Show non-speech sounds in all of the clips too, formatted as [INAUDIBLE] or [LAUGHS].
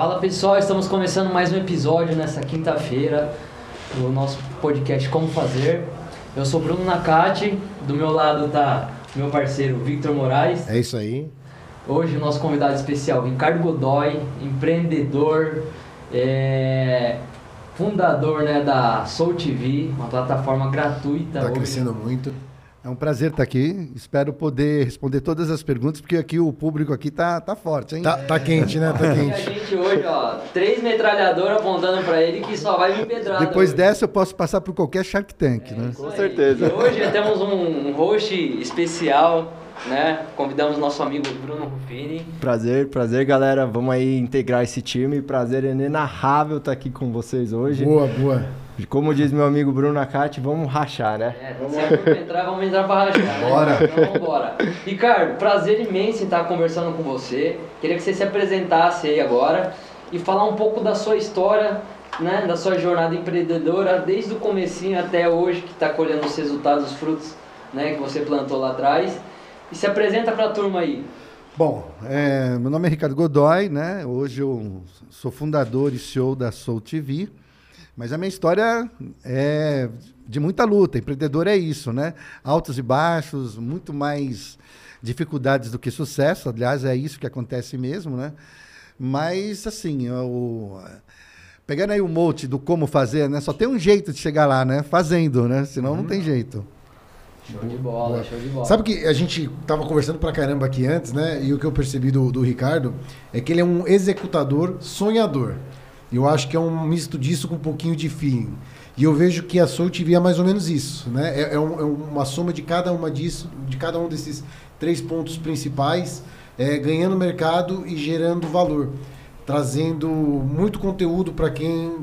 Fala pessoal, estamos começando mais um episódio nessa quinta-feira do nosso podcast Como Fazer. Eu sou Bruno Nakati, do meu lado tá meu parceiro Victor Moraes. É isso aí. Hoje o nosso convidado especial, Ricardo Godoy, empreendedor, é, fundador né, da Soul TV, uma plataforma gratuita. Está crescendo muito. É um prazer estar aqui. Espero poder responder todas as perguntas, porque aqui o público aqui tá, tá forte, hein? Tá, tá quente, né? Tá [LAUGHS] quente. E a gente hoje, ó, três metralhadoras apontando para ele que só vai vir pedrada. Depois hoje. dessa eu posso passar por qualquer Shark Tank, É né? Com aí. certeza. E hoje temos um host especial, né? Convidamos nosso amigo Bruno Rufini. Prazer, prazer, galera. Vamos aí integrar esse time. Prazer inenarrável estar aqui com vocês hoje. Boa, boa. Como diz meu amigo Bruno Nakati, vamos rachar, né? É, se for entrar, vamos entrar pra rachar. né? Bora. Então vamos embora. Ricardo, prazer imenso em estar conversando com você. Queria que você se apresentasse aí agora e falar um pouco da sua história, né? Da sua jornada empreendedora, desde o comecinho até hoje, que está colhendo os resultados, os frutos, né? Que você plantou lá atrás. E se apresenta pra turma aí. Bom, é, meu nome é Ricardo Godoy, né? Hoje eu sou fundador e CEO da Soul TV. Mas a minha história é de muita luta. Empreendedor é isso, né? Altos e baixos, muito mais dificuldades do que sucesso. Aliás, é isso que acontece mesmo, né? Mas, assim, eu, pegando aí o mote do como fazer, né? Só tem um jeito de chegar lá, né? Fazendo, né? Senão não tem jeito. Show de bola, show de bola. Sabe que a gente tava conversando pra caramba aqui antes, né? E o que eu percebi do, do Ricardo é que ele é um executador sonhador. Eu acho que é um misto disso com um pouquinho de feeling. E eu vejo que a Soul TV é mais ou menos isso, né? É, é um- é uma soma de cada uma disso, de cada um desses três pontos principais, é, ganhando mercado e gerando valor, trazendo muito conteúdo para quem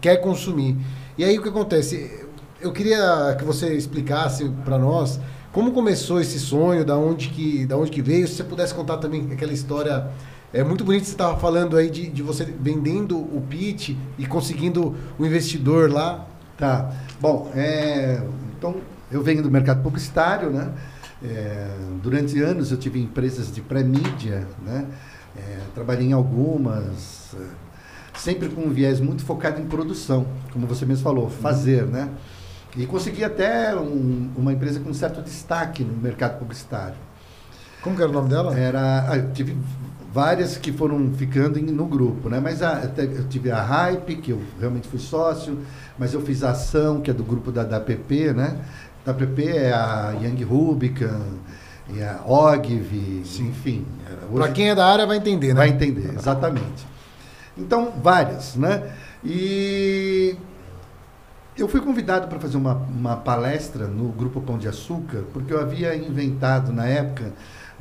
quer consumir. E aí o que acontece? Eu queria que você explicasse para nós como começou esse sonho, da onde que, da onde que veio. Se você pudesse contar também aquela história é muito bonito você estava falando aí de, de você vendendo o pitch e conseguindo o investidor lá. Tá. Bom, é, então eu venho do mercado publicitário, né? É, durante anos eu tive empresas de pré-mídia, né? É, trabalhei em algumas, é, sempre com um viés muito focado em produção, como você mesmo falou, fazer, né? E consegui até um- uma empresa com certo destaque no mercado publicitário. Como que era o nome dela? Era, ah, eu tive várias que foram ficando no grupo, né? Mas a- eu tive a Hype, que eu realmente fui sócio, mas eu fiz a Ação, que é do grupo da, da PP, né? Da PP é a Young Rubicon, e a Ogilvy, enfim. era- Para hoje- quem é da área vai entender, né? Vai entender, exatamente. Então, várias, né? E eu fui convidado para fazer uma, uma palestra no Grupo Pão de Açúcar, porque eu havia inventado na época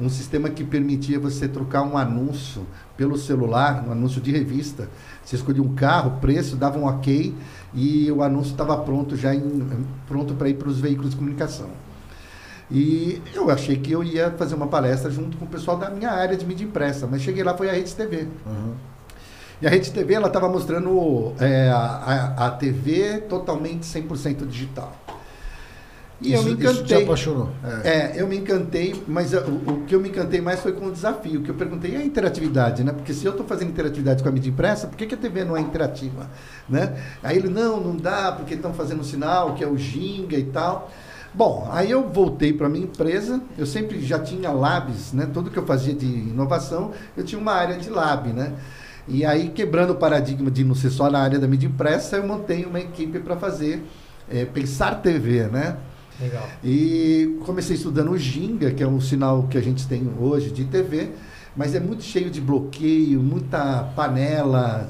um sistema que permitia você trocar um anúncio pelo celular, um anúncio de revista. Você escolhia um carro, preço, dava um ok e o anúncio estava pronto já em, pronto para ir para os veículos de comunicação. E eu achei que eu ia fazer uma palestra junto com o pessoal da minha área de mídia impressa, mas cheguei lá foi a Rede TV. Uhum. E a Rede TV ela estava mostrando é, a, a, a TV totalmente 100% digital. E eu me Isso- Isso te encantei. apaixonou. É. É, eu me encantei, mas uh, o, o que eu me encantei mais foi com o desafio, que eu perguntei, e a interatividade, né? Porque se eu estou fazendo interatividade com a mídia impressa, por que, que a TV não é interativa? Né? Aí ele, não, não dá, porque estão fazendo um sinal, que é o Ginga e tal. Bom, aí eu voltei para minha empresa, eu sempre já tinha labs, né? Tudo que eu fazia de inovação, eu tinha uma área de lab, né? E aí, quebrando o paradigma de não ser só na área da mídia impressa, eu montei uma equipe para fazer eh, Pensar TV, né? Legal. E comecei estudando o Ginga, que é um sinal que a gente tem hoje de TV, mas é muito cheio de bloqueio, muita panela.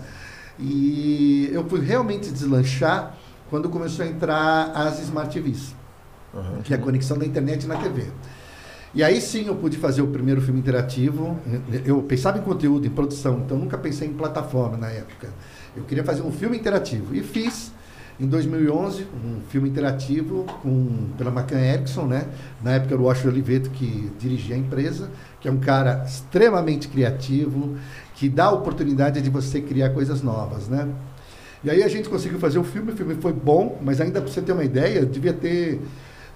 E eu fui realmente deslanchar quando começou a entrar as Smart TVs, que é a conexão da internet na TV. E aí sim eu pude fazer o primeiro filme interativo. Eu pensava em conteúdo, em produção, então nunca pensei em plataforma na época. Eu queria fazer um filme interativo e fiz em 2011 um filme interativo com pela Macan Erickson, né? Na época era o Washington Oliveto que dirigia a empresa, que é um cara extremamente criativo, que dá a oportunidade de você criar coisas novas, né? E aí a gente conseguiu fazer o filme, o filme foi bom, mas ainda para você ter uma ideia, devia ter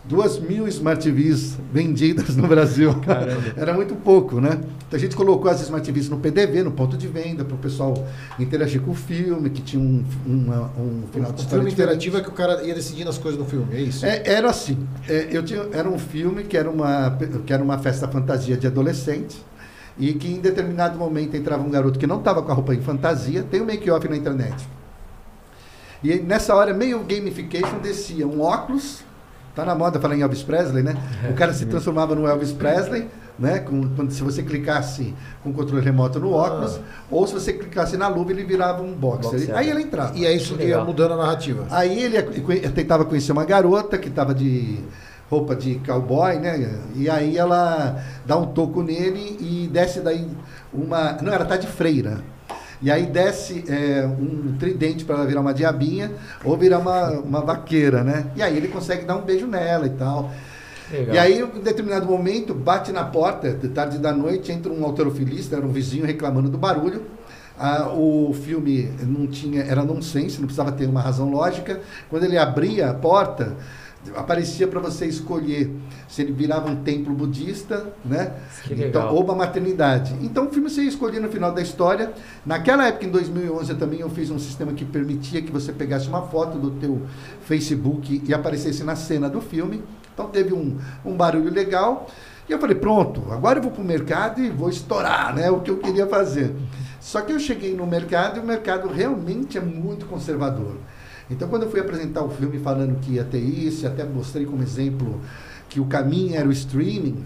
duas mil Smart TVs vendidas no Brasil. [LAUGHS] Era muito pouco, né? Então a gente colocou as Smart TVs no PDV, no ponto de venda, para o pessoal interagir com o filme, que tinha um, uma, um final de O história filme interativo é que o cara ia decidindo as coisas no filme, é isso? É, era assim, é, eu tinha, era um filme que era, uma, que era uma festa fantasia de adolescentes e que em determinado momento entrava um garoto que não estava com a roupa em fantasia, tem um make-off na internet. E nessa hora, meio gamification, descia um óculos, tá na moda falar em Elvis Presley, né? O cara se transformava no Elvis Presley, né? Com, quando, se você clicasse com o controle remoto no óculos, ou se você clicasse na luva, ele virava um boxer. Boxer. Aí ele entrava. E é isso que ia mudando a narrativa. Aí ele conhe- tentava conhecer uma garota que estava de roupa de cowboy, né? E aí ela dá um toco nele e desce daí uma. Não, ela tá de freira. E aí desce é, um tridente para ela virar uma diabinha ou virar uma, uma vaqueira, né? E aí ele consegue dar um beijo nela e tal. Legal. E aí, em determinado momento, bate na porta, de tarde da noite, entra um alterofilista, era um vizinho reclamando do barulho. Ah, o filme não tinha, era nonsense, não precisava ter uma razão lógica. Quando ele abria a porta, aparecia para você escolher se ele virava um templo budista, né? Então, ou uma maternidade. Então o filme você ia escolher no final da história. Naquela época, em 2011, eu também eu fiz um sistema que permitia que você pegasse uma foto do teu Facebook e aparecesse na cena do filme. Então teve um, um barulho legal. E eu falei, pronto, agora eu vou para o mercado e vou estourar, né? O que eu queria fazer. Só que eu cheguei no mercado e o mercado realmente é muito conservador. Então, quando eu fui apresentar o filme falando que ia ter isso, até mostrei como exemplo que o caminho era o streaming,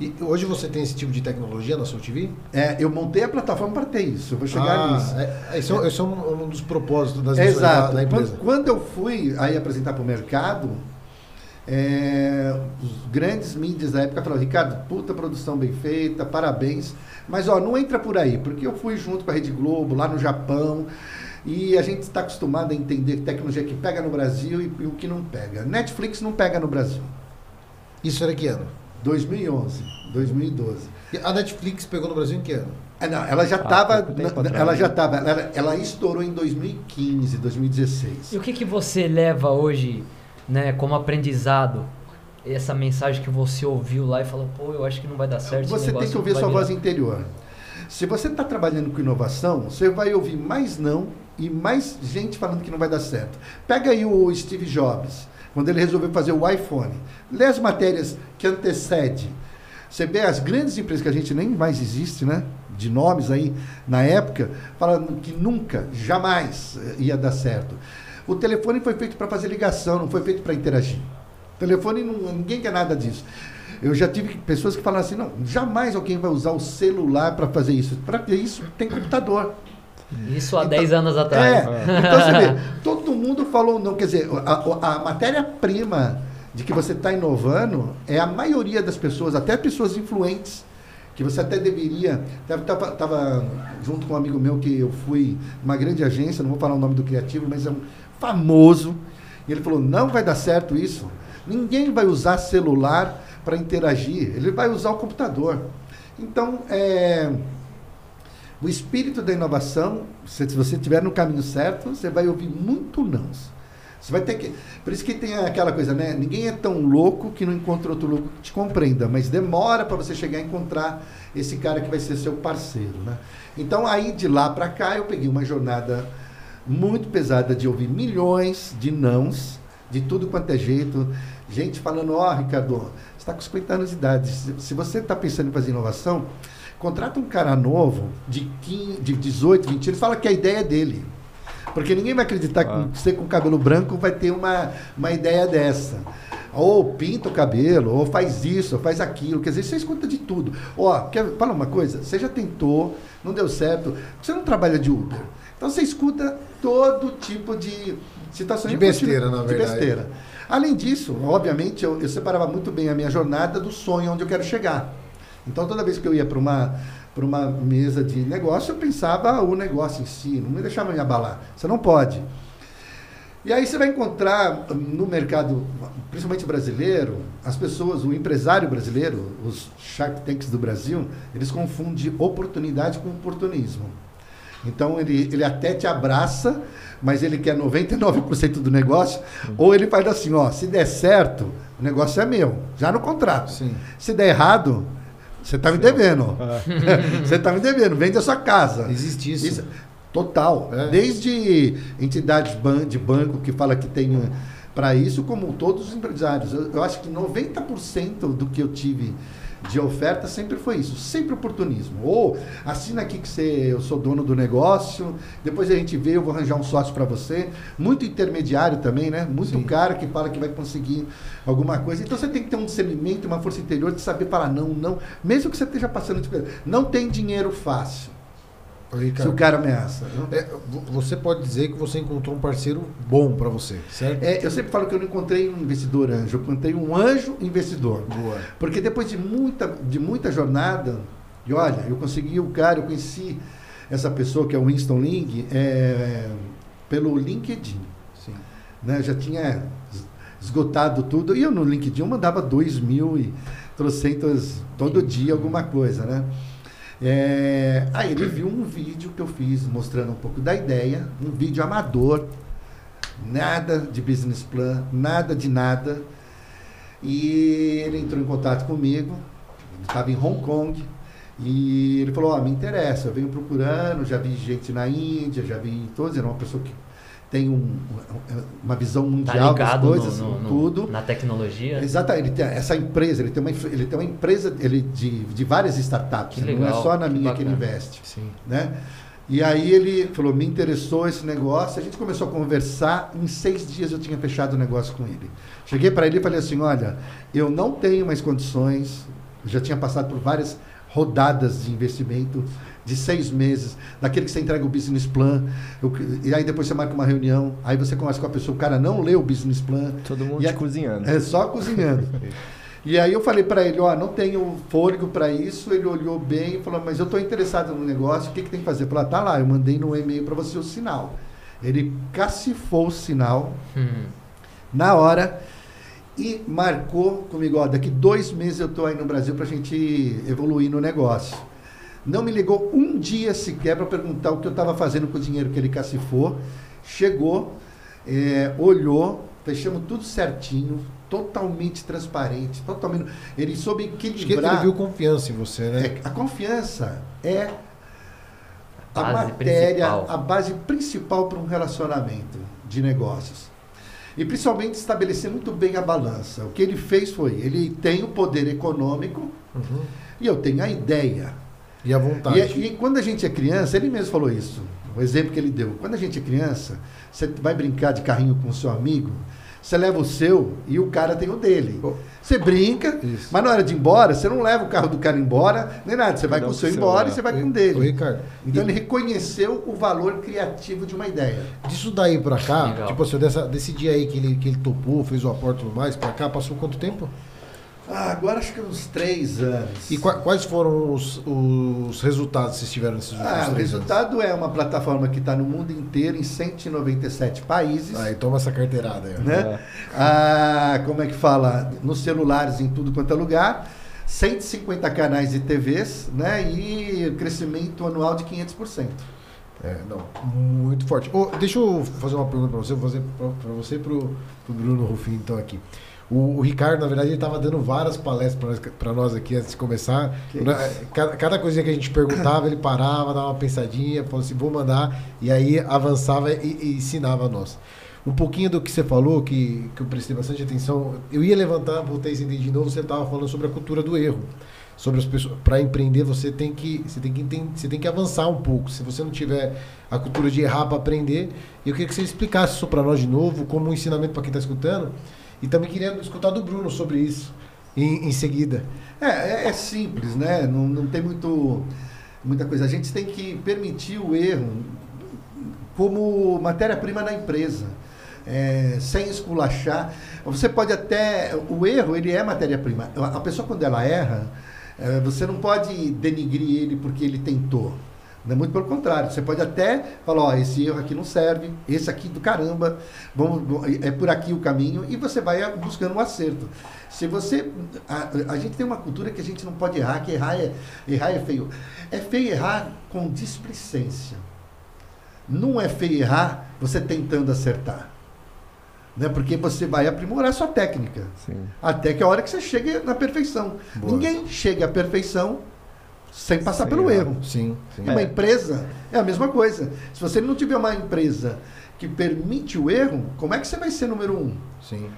E hoje você tem esse tipo de tecnologia na sua TV? é, eu montei a plataforma para ter isso. Eu vou chegar ah, nisso. É, esse, é, esse é um, um dos propósitos das Exato. da, da empresa. Quando, quando eu fui aí apresentar para o mercado, é, os grandes mídias da época falaram, Ricardo, puta produção bem feita, parabéns. Mas ó, não entra por aí, porque eu fui junto com a Rede Globo, lá no Japão, e a gente está acostumado a entender tecnologia que pega no Brasil e, e o que não pega. Netflix não pega no Brasil. Isso era que ano? 2011, 2012. E a Netflix pegou no Brasil em que ano? Ah, não, ela já Ah, estava, tempo ela já estava, ela, ela estourou em 2015, 2016. E o que, que você leva hoje, né, como aprendizado? Essa mensagem que você ouviu lá e falou, pô, eu acho que não vai dar certo. esse Você tem que ouvir sua virar." voz interior. Se você está trabalhando com inovação, você vai ouvir mais não e mais gente falando que não vai dar certo. Pega aí o Steve Jobs, quando ele resolveu fazer o iPhone. Lê as matérias que antecedem. Você vê as grandes empresas que a gente nem mais existe, né? De nomes aí na época, falando que nunca, jamais eh, ia dar certo. O telefone foi feito para fazer ligação, não foi feito para interagir. O telefone, não, ninguém quer nada disso. Eu já tive pessoas que falam assim, não, jamais alguém vai usar o celular para fazer isso. Para isso tem computador. Isso há Então- 10 anos É, atrás. então você vê, todo mundo falou não, quer dizer, a, a matéria-prima de que você está inovando é a maioria das pessoas, até pessoas influentes, que você até deveria. Estava tava junto com um amigo meu que eu fui numa grande agência, não vou falar o nome do criativo, mas é um famoso. E ele falou: não vai dar certo isso. Ninguém vai usar celular para interagir, ele vai usar o computador. Então, é, o espírito da inovação, se se você estiver no caminho certo, você vai ouvir muito não. Você vai ter que. Por isso que tem aquela coisa, né? Ninguém é tão louco que não encontra outro louco que te compreenda, mas demora para você chegar a encontrar esse cara que vai ser seu parceiro, né? Então aí de lá para cá eu peguei uma jornada muito pesada de ouvir milhões de nãos, de tudo quanto é jeito, gente falando, ó, Ricardo, você está com 50 anos de idade, se você está pensando em fazer inovação, contrata um cara novo de, 15, de 18, 20 anos, fala que a ideia é dele. Porque ninguém vai acreditar Ah. que você com cabelo branco vai ter uma, uma ideia dessa. Ou pinta o cabelo, ou faz isso, ou faz aquilo. Quer dizer, você escuta de tudo. Ó, quer falar uma coisa? Você já tentou, não deu certo. Você não trabalha de Uber. Então você escuta todo tipo de situações. De besteira, na de verdade. besteira. Além disso, obviamente, eu, eu separava muito bem a minha jornada do sonho onde eu quero chegar. Então, toda vez que eu ia para uma, para uma mesa de negócio, eu pensava o negócio em si, não me deixava me abalar. Você não pode. E aí você vai encontrar no mercado, principalmente brasileiro, as pessoas, o empresário brasileiro, os Shark Tanks do Brasil, eles confundem oportunidade com oportunismo. Então ele, ele até te abraça, mas ele quer 99% do negócio, ou ele faz assim, ó, se der certo, O negócio é meu, já no contrato. Sim. Se der errado, você está me devendo. [LAUGHS] você está me devendo, vende a sua casa. Existe isso. total. É. Desde entidades de banco que fala que tem para isso, como todos os empresários. Eu, eu acho que 90% do que eu tive de oferta sempre foi isso, sempre oportunismo. Ou assina aqui que você, eu sou dono do negócio, depois a gente vê, eu vou arranjar um sócio para você. Muito intermediário também, né? Muito Sim. cara que fala que vai conseguir alguma coisa. Então você tem que ter um discernimento, uma força interior de saber falar não, não. Mesmo que você esteja passando de Não tem dinheiro fácil. Ô, Se Ricardo, o cara ameaça. é, vo- você pode dizer que você encontrou um parceiro bom para você, certo? É, eu sempre falo que eu não encontrei um investidor anjo, eu encontrei um anjo investidor. Boa. Porque depois de muita, de muita jornada, e olha, eu consegui o cara, eu conheci essa pessoa que é o Winston Ling é, pelo LinkedIn. Sim. Né? Eu já tinha es- esgotado tudo, e eu no LinkedIn eu mandava dois mil e trocentas todo dia alguma coisa, né? É, aí ele viu um vídeo que eu fiz mostrando um pouco da ideia, um vídeo amador, nada de business plan, nada de nada. E ele entrou em contato comigo, estava em Hong Kong, e ele falou, ó, me interessa, eu venho procurando, já vi gente na Índia, já vi todos, era uma pessoa que tem um- uma visão Tá mundial das ligado coisas, no, no- tudo. na tecnologia. Exato, ele tem essa empresa, ele tem uma, ele tem uma empresa ele, de, de várias startups, Que não é legal, só na que minha que ele investe Sim. né? E aí ele falou, me interessou esse negócio, a gente começou a conversar, em seis dias eu tinha fechado o negócio com ele. Cheguei para ele e falei assim, olha, eu não tenho mais condições, eu já tinha passado por várias rodadas de investimento de seis meses, daquele que você entrega o business plan, eu- e aí depois você marca uma reunião, aí você conversa com a pessoa, o cara não leu o business plan, Todo mundo E te a- cozinhando. é só cozinhando. [LAUGHS] E aí eu falei para ele, ó, não tenho fôlego para isso. Ele olhou bem e falou, mas eu estou interessado no negócio, o que, que tem que fazer? Eu falei, ah, tá lá, eu mandei no e-mail para você o sinal. Ele cacifou o sinal Hum. na hora e marcou comigo, ó, daqui dois meses eu estou aí no Brasil para a gente evoluir no negócio. Não me ligou um dia sequer para perguntar o que eu estava fazendo com o dinheiro que ele cacifou. Chegou, é, olhou, fechamos tudo certinho, totalmente transparente, totalmente. Ele soube Acho que ele equilibrar. viu confiança em você, né? É, a confiança é a Base matéria, principal. a base principal para um relacionamento de negócios. E principalmente estabelecer muito bem a balança. O que ele fez foi, ele tem o poder econômico Uhum. e eu tenho a ideia. E a vontade. E, e quando a gente é criança, ele mesmo falou isso, o exemplo que ele deu. Quando a gente é criança, você vai brincar de carrinho com o seu amigo, você leva o seu e o cara tem o dele. Oh. Você brinca, Isso. mas na hora de ir embora, você não leva o carro do cara embora, nem nada. Você vai com o seu embora e você vai com o dele. Ricardo, Então e ele reconheceu o valor criativo de uma ideia. disso daí pra cá, Legal. tipo assim, dessa, desse dia aí que ele, que ele topou, fez o aporte e tudo mais, pra cá, passou quanto tempo? Ah, agora acho que uns três anos. E qua- quais foram os, os resultados que vocês tiveram nesses últimos Ah, o resultado é uma plataforma que está no mundo inteiro, em 197 países. anos? Aí toma essa carteirada aí. né? Ah, como é que fala? Nos celulares, em tudo quanto é lugar. 150 canais de TVs, né? E crescimento anual de 500%. É, não, muito forte. Ô, deixa eu fazer uma pergunta pra você, vou fazer pra, pra você e pro, pro Bruno Rufino, então, aqui. O, o Ricardo, na verdade, ele estava dando várias palestras pra nós, aqui antes de começar. Na- Cada, cada coisinha que a gente perguntava, ele parava, dava uma pensadinha, falou assim, vou mandar, e aí avançava e, e ensinava a nós. Um pouquinho do que você falou, que, que eu prestei bastante atenção, eu ia levantar, voltei a entender de novo, você estava falando sobre a cultura do erro. Sobre as pessoas, para empreender você tem que você tem que você tem que avançar um pouco. Se você não tiver a cultura de errar para aprender, eu queria que você explicasse isso para nós de novo, como um ensinamento para quem está escutando, e também queria escutar do Bruno sobre isso em, em seguida. É, é, é simples, né? Não, não tem muito, muita coisa. A gente tem que permitir o erro como matéria-prima na empresa. É, sem esculachar. Você pode até. O erro, ele é matéria-prima. A pessoa, quando ela erra, é, você não pode denigrir ele porque ele tentou. Não é muito pelo contrário. Você pode até falar: ó, esse erro aqui não serve, esse aqui do caramba, vamos, é por aqui o caminho, e você vai buscando um acerto. Se você. A, a gente tem uma cultura que a gente não pode errar, que errar é, errar é feio. É feio errar com displicência. Não é feio errar você tentando acertar. Né? Porque você vai aprimorar sua técnica. Sim. Até que a hora que você chegue na perfeição. Boa. Ninguém chega à perfeição sem passar Sem pelo erro. erro. Sim, sim. Uma empresa é a mesma coisa. Se você não tiver uma empresa que permite o erro, como é que você vai ser número um? sim.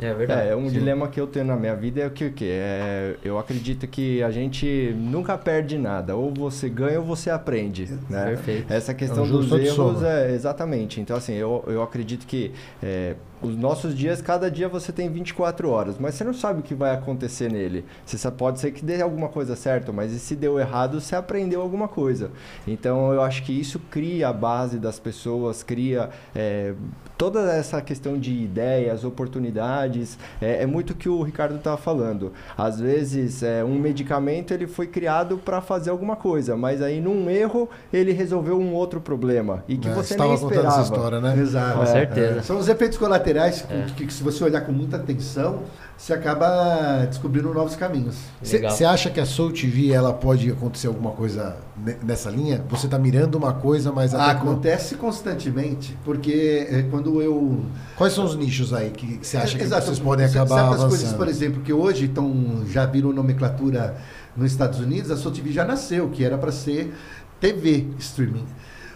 É verdade. É, um Sim. dilema que eu tenho na minha vida é o que, o que? É, eu acredito que a gente nunca perde nada. Ou você ganha ou você aprende. Né? Perfeito. Essa questão É um dos erros é exatamente. Então, assim, eu, eu acredito que é, os nossos dias, cada dia você tem 24 horas, mas você não sabe o que vai acontecer nele. Você só pode ser que dê alguma coisa certa, mas e se deu errado, você aprendeu alguma coisa. Então, eu acho que isso cria a base das pessoas, cria é, toda essa questão de ideias, oportunidades. É, é muito o que o Ricardo estava falando. Às vezes, é, um medicamento ele foi criado para fazer alguma coisa, mas aí num erro ele resolveu um outro problema e que É, você estava nem contando esperava. essa história, né? Exato. Com certeza. São os efeitos colaterais que, que, que se você olhar com muita atenção, você acaba descobrindo novos caminhos. Você acha que a Soul TV ela pode acontecer alguma coisa nessa linha? Você está mirando uma coisa, mas Acontece constantemente, porque é, quando eu Quais são os nichos aí que você acha que Exato. vocês podem acabar Certas avançando? coisas, por exemplo, que hoje estão, já viram nomenclatura nos Estados Unidos, a Soul TV já nasceu, que era para ser TV streaming.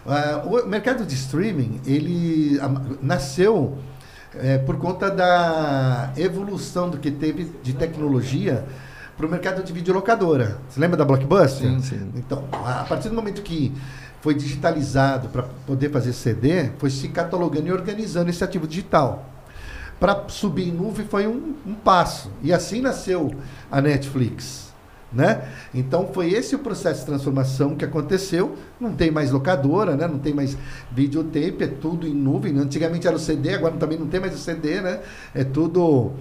Ah, o mercado de streaming, ele nasceu eh, por conta da evolução do que teve de tecnologia para o mercado de videolocadora. Você lembra da Blockbuster? Sim, sim. Então, a partir do momento que foi digitalizado para poder fazer CD, foi se catalogando e organizando esse ativo digital. Para subir em nuvem foi um, um passo. E assim nasceu a Netflix. Né? Então foi esse o processo de transformação que aconteceu. Não tem mais locadora, né? não tem mais videotape, é tudo em nuvem. Antigamente era o CD, agora também não tem mais o CD, né? É tudo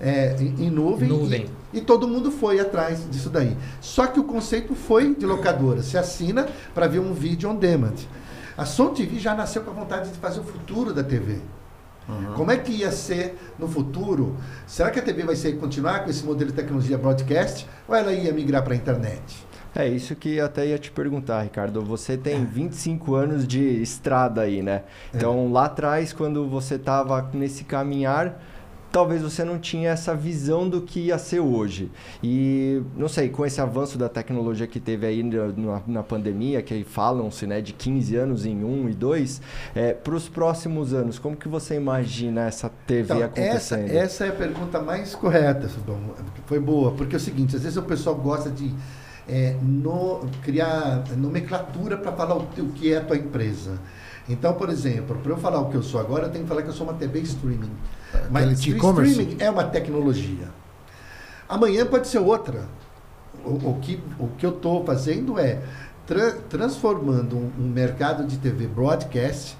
é, em, em nuvem. Nuvem. E, e todo mundo foi atrás disso daí. Só que o conceito foi de locadora. Se assina para ver um vídeo on demand. A Som TV já nasceu com a vontade de fazer o futuro da TV. Como é que ia ser no futuro? Será que a TV vai ser, continuar com esse modelo de tecnologia broadcast ou ela ia migrar para a internet? É isso que até ia te perguntar, Ricardo. Você tem 25 anos de estrada aí, né? Então, lá atrás, quando você estava nesse caminhar, talvez você não tinha essa visão do que ia ser hoje. E, não sei, com esse avanço da tecnologia que teve aí na, na- pandemia, que falam-se né, de 15 anos em 1 e 2, para os próximos anos, como que você imagina essa TV Então, essa, acontecendo? essa é a pergunta mais correta, Subão. Foi boa, porque é o seguinte, às vezes o pessoal gosta de é, no- criar nomenclatura para falar o, que- o que é a tua empresa. Então, por exemplo, para eu falar o que eu sou agora, eu tenho que falar que eu sou uma TV streaming. Mas Aquele o streaming é uma tecnologia. Amanhã pode ser outra. O, o que, o que eu estou fazendo é tra- transformando um, um mercado de TV broadcast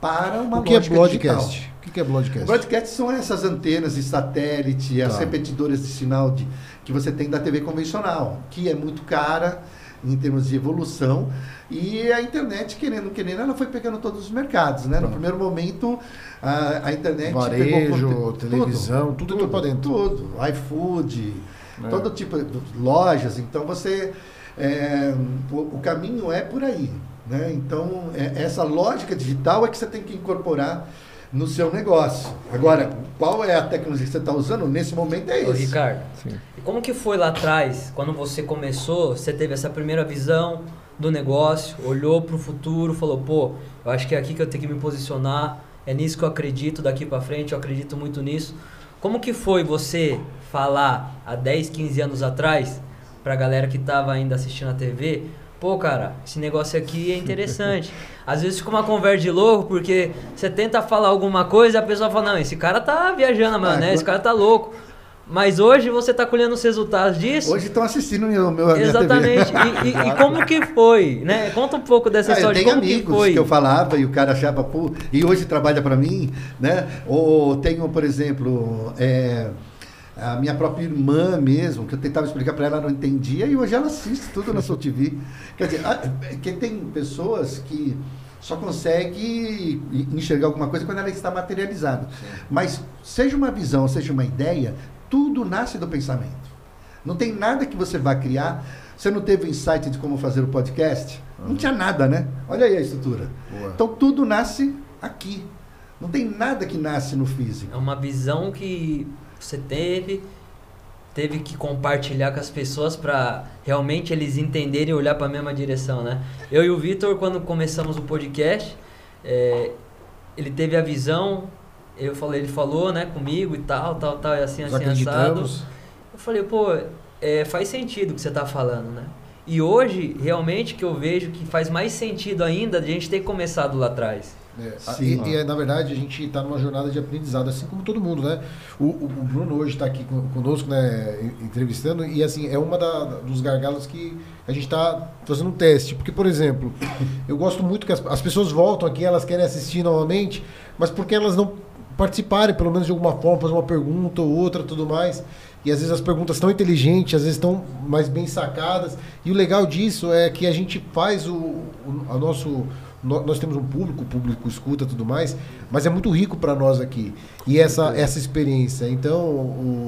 para uma O que é lógica digital. broadcast? O que é broadcast? Broadcast são essas antenas de satélite, as Tá. repetidoras de sinal de, que você tem da TV convencional, que é muito cara em termos de evolução. E a internet, querendo ou querendo, ela foi pegando todos os mercados. Né? No primeiro momento, a, a internet Varejo, pegou televisão, tudo entrou pra dentro. Tudo, iFood, É. todo tipo de lojas. Então você. é, o, o caminho é por aí. Né? Então, é- essa lógica digital é que você tem que incorporar no seu negócio. Agora, qual é a tecnologia que você está usando? Nesse momento é esse. Ricardo, Sim. e como que foi lá atrás, quando você começou, você teve essa primeira visão do negócio, olhou para o futuro, falou, pô, eu acho que é aqui que eu tenho que me posicionar, é nisso que eu acredito daqui para frente, eu acredito muito nisso. Como que foi você falar há 10, 15 anos atrás pra galera que tava ainda assistindo a TV, pô, cara, esse negócio aqui é interessante. [LAUGHS] Às vezes fica uma conversa de louco, porque você tenta falar alguma coisa e a pessoa fala, não, esse cara tá viajando, mano, né? quando- Esse cara tá louco. Mas hoje você tá colhendo os resultados disso. Hoje estão assistindo o meu, meu, Exatamente. E, e- e como que foi, né? Conta um pouco dessa Ah, eu história de tenho como que amigos foi. que eu falava e o cara achava, pô, e hoje trabalha para mim, né? Ou tenho, por exemplo, é, a minha própria irmã mesmo, que eu tentava explicar para ela, ela não entendia, e hoje ela assiste tudo na Soul TV. Quer dizer, que tem pessoas que só consegue enxergar alguma coisa quando ela está materializada. Mas seja uma visão, seja uma ideia, tudo nasce do pensamento. Não tem nada que você vá criar. Você não teve o insight de como fazer o podcast? Não tinha nada, né? Olha aí a estrutura. Boa. Então tudo nasce aqui. Não tem nada que nasce no físico. É uma visão que você teve, teve que compartilhar com as pessoas para realmente eles entenderem e olhar para a mesma direção, né? Eu e o Vitor, quando começamos o podcast, é, ele teve a visão, eu falei, ele falou, né, comigo e tal, tal, tal, e assim, Nós assim, assado. Eu falei, pô, é, faz sentido o que você tá falando, né? E hoje, realmente, que eu vejo que faz mais sentido ainda de a gente ter começado lá atrás. É, Sim. e, e, na verdade a gente está numa jornada de aprendizado, assim como todo mundo, né? O, o- o Bruno hoje está aqui con- conosco, né, en- entrevistando, e assim, é uma da- dos gargalos que a gente está fazendo um teste. Porque, por exemplo, eu gosto muito que as, as pessoas voltam aqui, elas querem assistir novamente, mas porque elas não participarem, pelo menos de alguma forma, fazer uma pergunta ou outra, tudo mais. E às vezes as perguntas estão inteligentes, às vezes estão mais bem sacadas. E o legal disso é que a gente faz o, o a nosso nós temos um público, o público escuta tudo mais, mas é muito rico para nós aqui. E essa, essa experiência. Então,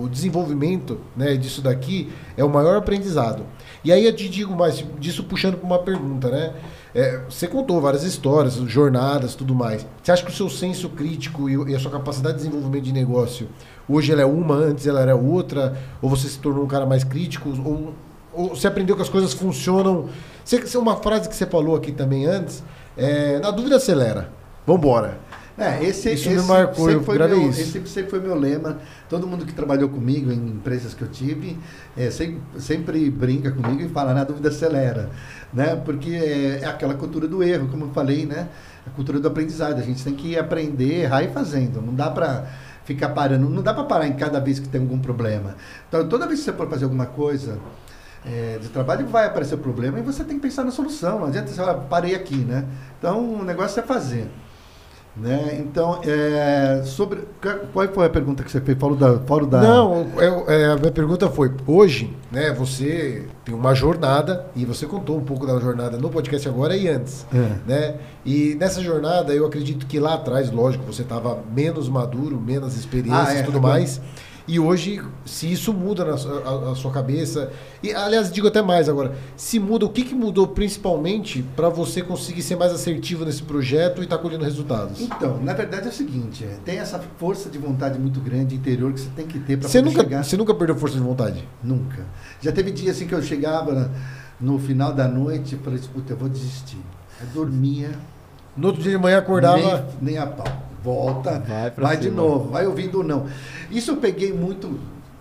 o desenvolvimento né, disso daqui é o maior aprendizado. E aí eu te digo mais, disso puxando para uma pergunta, né? É, você contou várias histórias, jornadas, tudo mais. Você acha que o seu senso crítico e, a sua capacidade de desenvolvimento de negócio, hoje ela é uma, antes ela era outra? Ou você se tornou um cara mais crítico? Ou, ou você aprendeu que as coisas funcionam? Você- uma frase que você falou aqui também antes, é, na dúvida acelera. Vambora. É, esse, Isso me esse marcou, sempre foi meu, isso. Esse sempre foi meu lema. Todo mundo que trabalhou comigo em empresas que eu tive é, sempre, sempre brinca comigo e fala, na dúvida acelera. Né? Porque é, é aquela cultura do erro, como eu falei, né? A cultura do aprendizado. A gente tem que aprender, errar e fazendo. Não dá para ficar parando, não dá para parar em cada vez que tem algum problema. Então, toda vez que você for fazer alguma coisa é, de trabalho, vai aparecer o problema e você tem que pensar na solução. Não adianta você falar, parei aqui, né? Então, o negócio é fazer. Né? Então, é, sobre. Qual foi a pergunta que você fez? Falou da. Fora da Não, eu- é, a minha pergunta foi: hoje, né, você tem uma jornada, e você contou um pouco da jornada no podcast agora e antes. É. Né? E nessa jornada, eu acredito que lá atrás, lógico, você estava menos maduro, menos experiências Ah, e é, tudo agora- mais. E hoje, se isso muda na sua, a- a sua cabeça, e aliás, digo até mais agora, se muda, o que, que mudou principalmente para você conseguir ser mais assertivo nesse projeto e estar colhendo resultados? Então, na verdade é o seguinte: é, tem essa força de vontade muito grande interior que você tem que ter para poder nunca, chegar. você nunca perdeu força de vontade? Nunca. Já teve dia assim que eu chegava no final da noite e falei, puta, eu vou desistir. Eu dormia, No outro dia de manhã acordava. nem, nem a pau. Volta, Vai vai de novo, vai ouvindo ou não. Isso eu peguei muito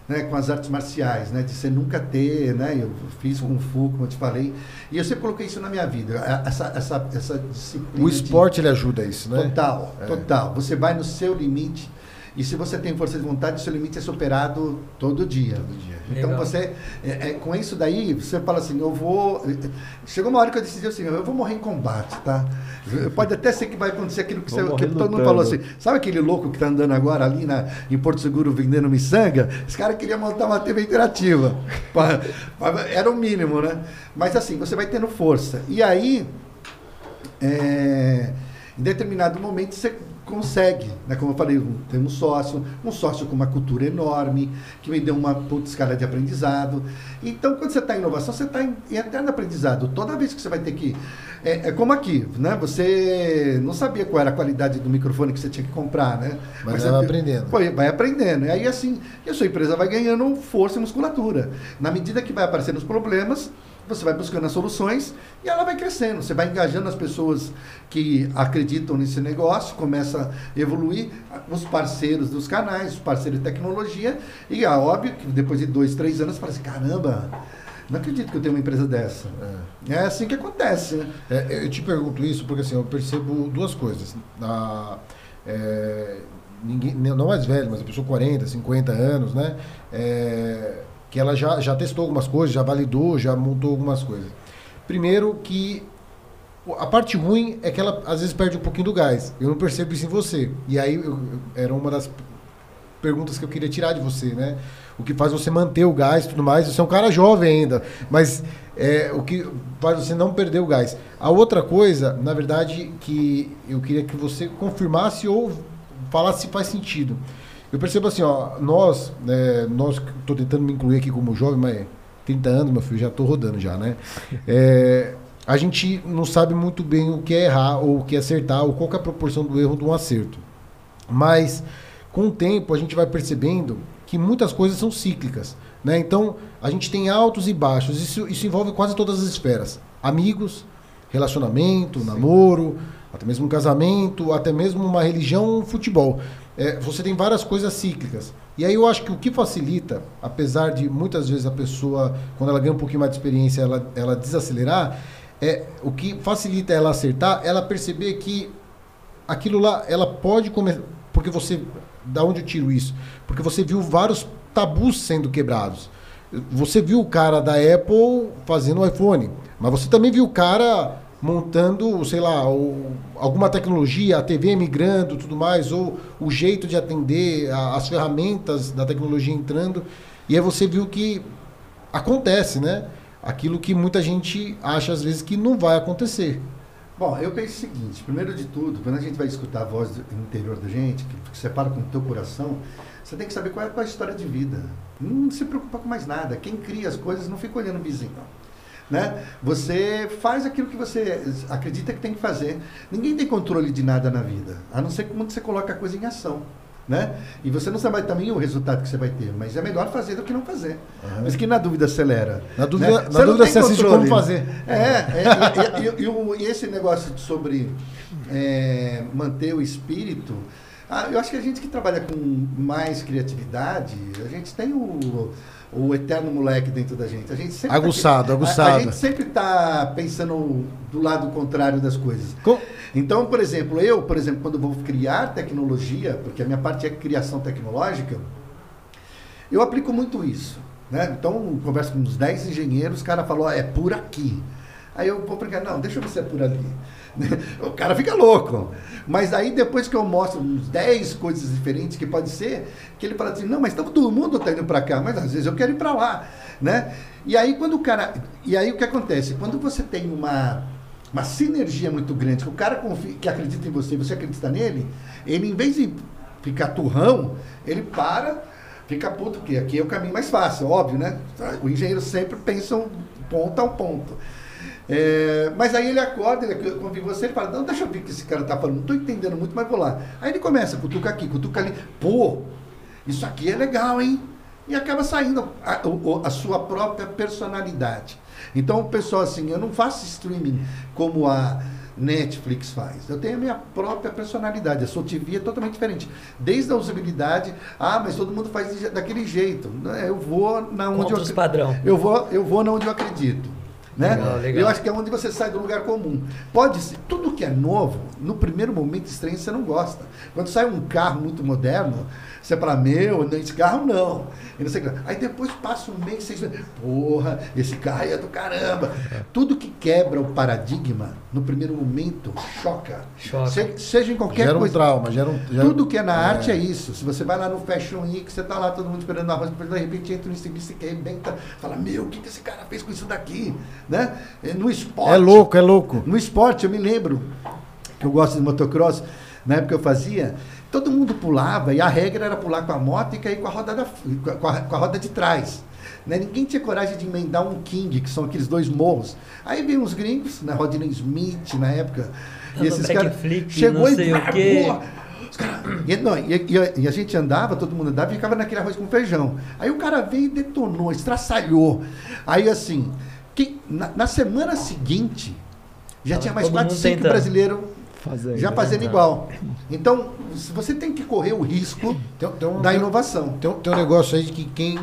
né, com as artes marciais, né? De você nunca ter, né? Eu fiz Kung Fu, como eu te falei. E eu sempre coloquei isso na minha vida. Essa, essa, essa disciplina. O de- esporte ele ajuda isso, né? Total, É. total. Você vai no seu limite. E se você tem força de vontade, seu limite é superado todo dia. Então Legal. você, é, é, com isso daí, você fala assim, eu vou. Chegou uma hora que eu decidi assim, eu vou morrer em combate, tá? Pode até ser que vai acontecer aquilo que, você, que todo mundo falou assim. Sabe aquele louco que tá andando agora ali na, em Porto Seguro vendendo miçanga? Esse cara queria montar uma TV interativa. [LAUGHS] Era o mínimo, né? Mas assim, você vai tendo força. E aí, é, em determinado momento você consegue, né? como eu falei, tem um sócio, um sócio com uma cultura enorme, que me deu uma puta escala de aprendizado. Então, quando você está em inovação, você está em, em eterno aprendizado. Toda vez que você vai ter que. É, é como aqui, né? Você não sabia qual era a qualidade do microfone que você tinha que comprar, né? Mas você vai aprendendo. Foi, vai aprendendo. E aí, assim, e a sua empresa vai ganhando força e musculatura. Na medida que vai aparecendo os problemas, você vai buscando as soluções e ela vai crescendo. Você vai engajando as pessoas que acreditam nesse negócio, começa a evoluir os parceiros dos canais, os parceiros de tecnologia. E é óbvio que depois de dois, três anos, fala assim, caramba, não acredito que eu tenho uma empresa dessa. É, assim que acontece, né? É, eu te pergunto isso porque assim, eu percebo duas coisas. Na, é, ninguém, não mais velho, mas a pessoa 40, 50 anos, né? É, que ela já, já testou algumas coisas, já validou, já montou algumas coisas. Primeiro que a parte ruim é que ela às vezes perde um pouquinho do gás. Eu não percebo isso em você. E aí eu- era uma das perguntas que eu queria tirar de você, né? O que faz você manter o gás e tudo mais. Você é um cara jovem ainda, mas é, o que faz você não perder o gás. A outra coisa, na verdade, que eu queria que você confirmasse ou falasse se faz sentido. Eu percebo assim, ó, nós, né, nós, estou tentando me incluir aqui como jovem, mas 30 anos, meu filho, já estou rodando já, né? [LAUGHS] É, a gente não sabe muito bem o que é errar ou o que é acertar, ou qual que é a proporção do erro de um acerto. Mas com o tempo a gente vai percebendo que muitas coisas são cíclicas. Né? Então a gente tem altos e baixos. Isso, isso envolve quase todas as esferas: amigos, relacionamento, namoro, até mesmo um casamento, até mesmo uma religião, um futebol. É, você tem várias coisas cíclicas. E aí eu acho que o que facilita, apesar de muitas vezes a pessoa, quando ela ganha um pouquinho mais de experiência, ela, ela desacelerar, é o que facilita ela acertar, ela perceber que aquilo lá, ela pode começar. Porque você. Da onde eu tiro isso? Porque você viu vários tabus sendo quebrados. Você viu o cara da Apple fazendo o iPhone, mas você também viu o cara montando, sei lá, alguma tecnologia, a TV migrando, tudo mais, ou o jeito de atender, a, as ferramentas da tecnologia entrando, e aí você viu que acontece, né? Aquilo que muita gente acha às vezes que não vai acontecer. Bom, eu penso o seguinte, primeiro de tudo, quando a gente vai escutar a voz do interior da gente, que, que separa com o teu coração, você tem que saber qual é, é a história de vida. Não se preocupa com mais nada. Quem cria as coisas não fica olhando o vizinho. Né? Você faz aquilo que você acredita que tem que fazer. Ninguém tem controle de nada na vida, a não ser quando você coloca a coisa em ação. Né? E você não sabe também o resultado que você vai ter, mas é melhor fazer do que não fazer. Uhum. Mas que na dúvida acelera. Na dúvida, né? na dúvida você assiste como fazer. É, é e, e, esse negócio sobre é, manter o espírito, ah, eu acho que a gente que trabalha com mais criatividade, a gente tem o, o eterno moleque dentro da gente. A gente sempre aguçado, tá, aguçado. A, a, gente sempre está pensando do lado contrário das coisas. Com... Então, por exemplo, eu, por exemplo, quando vou criar tecnologia, porque a minha parte é criação tecnológica, eu aplico muito isso. Né? Então, converso com uns 10 engenheiros, o cara falou, é por aqui. Aí eu vou brincar, não, deixa eu ver se é por ali. [LAUGHS] o cara fica louco. Mas aí depois que eu mostro uns 10 coisas diferentes que pode ser, que ele fala assim, não, mas todo mundo está indo para cá, mas às vezes eu quero ir para lá, né? E aí quando o cara, e aí o que acontece? Quando você tem uma uma sinergia muito grande, que o cara confia, que acredita em você, você acredita nele, ele em vez de ficar turrão, ele para, fica puto, porque aqui é o caminho mais fácil, óbvio, né? O engenheiro sempre pensa ponto a um ponto. É, mas aí ele acorda, ele convive você, ele fala, não, deixa eu ver o que esse cara tá falando, não tô entendendo muito, mas vou lá. Aí ele começa, cutuca aqui, cutuca ali, pô, isso aqui é legal, hein? E acaba saindo a, a, a sua própria personalidade. Então o pessoal assim, eu não faço streaming como a Netflix faz. Eu tenho a minha própria personalidade. A sua TV é totalmente diferente. Desde a usabilidade, ah, mas todo mundo faz daquele jeito. Eu vou na onde eu, padrão. eu vou, eu vou na onde eu acredito. Né? Legal, legal. Eu acho que é onde você sai do lugar comum. Pode ser, tudo que é novo, no primeiro momento estranho você não gosta. Quando sai um carro muito moderno, você fala, meu, esse carro não. E não sei Aí depois passa um mês, seis meses. Porra, esse carro é do caramba. Tudo que quebra o paradigma, no primeiro momento, choca. choca. Se, seja em qualquer gera coisa. Um trauma, gera um, gera Tudo que é na é. arte é isso. Se você vai lá no Fashion Week, você tá lá todo mundo esperando na roça, de repente entra um estilista que arrebenta, fala, meu, o que, que esse cara fez com isso daqui? Né? No esporte. É louco, é louco. No esporte, eu me lembro que eu gosto de motocross, na época eu fazia, todo mundo pulava e a regra era pular com a moto e cair com a roda, da, com a, com a roda de trás. Né? Ninguém tinha coragem de emendar um King, que são aqueles dois morros. Aí veio uns gringos, na né? Rodney Smith, na época. e esses caras. Chegou e. O quê. e, não, e, e, e, a gente andava, todo mundo andava e ficava naquele arroz com feijão. Aí o cara veio e detonou, estraçalhou. Aí assim, que, na, na semana seguinte, já tinha mais 4, 5 brasileiros Fazendo, já fazendo né? igual. Então, você tem que correr o risco tem, tem um, da inovação. Tem, tem um negócio aí de que quem,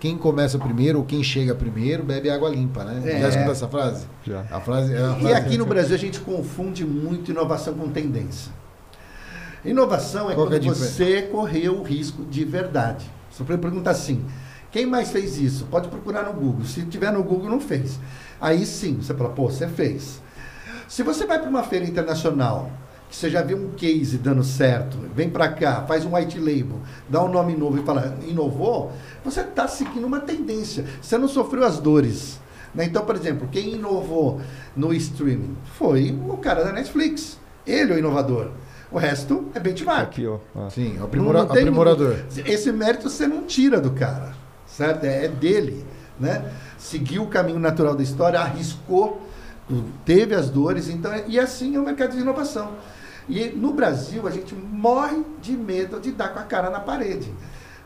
quem começa primeiro ou quem chega primeiro bebe água limpa, né? É. Já escutou essa frase? Já. A frase, é a frase e aqui no Brasil a gente confunde muito inovação com tendência. Inovação é Qual quando é você correu o risco de verdade. Só para perguntar assim, quem mais fez isso? Pode procurar no Google. Se tiver no Google, não fez. Aí sim, você fala, pô, você fez. Se você vai para uma feira internacional, que você já viu um case dando certo, vem para cá, faz um white label, dá um nome novo e fala, inovou, você está seguindo uma tendência. Você não sofreu as dores. Né? Então, por exemplo, quem inovou no streaming foi o cara da Netflix. Ele é o inovador. O resto é benchmark. Aqui, ó. Ah. Sim, aprimora, não, não aprimorador. Esse mérito você não tira do cara, certo? É, é dele, né? Seguiu o caminho natural da história, arriscou teve as dores, então, e assim é o mercado de inovação. E no Brasil a gente morre de medo de dar com a cara na parede.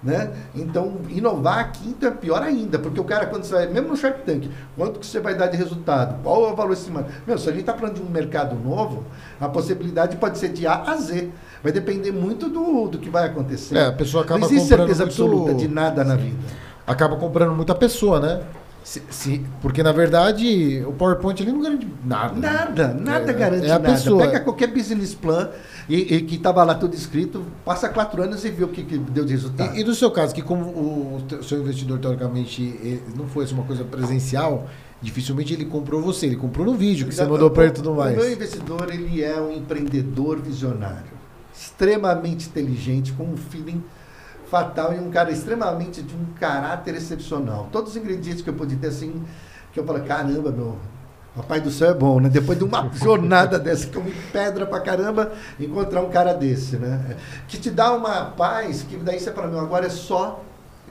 Né? Então, inovar aqui então é pior ainda, porque o cara, quando você vai, mesmo no Shark Tank, quanto que você vai dar de resultado? Qual é o valor estimado? Meu, se a gente está falando de um mercado novo, a possibilidade pode ser de A a Z. Vai depender muito do, do que vai acontecer. É, a pessoa acaba Não existe certeza muito- absoluta de nada na vida. Acaba comprando muita pessoa, né? Se- se- porque na verdade o PowerPoint ali não garante nada. Nada, nada É, garante é a nada. pessoa. Pega qualquer business plan e, e que estava lá tudo escrito, passa quatro anos e vê o que, que deu de resultado. E, e no seu caso, que como o te- seu investidor, teoricamente, eh, não fosse uma coisa presencial, dificilmente ele comprou você, ele comprou no vídeo que você mandou para ele e tudo O mais. meu investidor, ele é um empreendedor visionário, extremamente inteligente, com um feeling fatal e um cara extremamente de um caráter excepcional. Todos os ingredientes que eu pude ter, assim, que eu falo, caramba, meu, papai do céu é bom, né? Depois de uma [LAUGHS] jornada dessa, que eu me pedra pra caramba, encontrar um cara desse, né? Que te dá uma paz, que daí você fala, meu, agora é só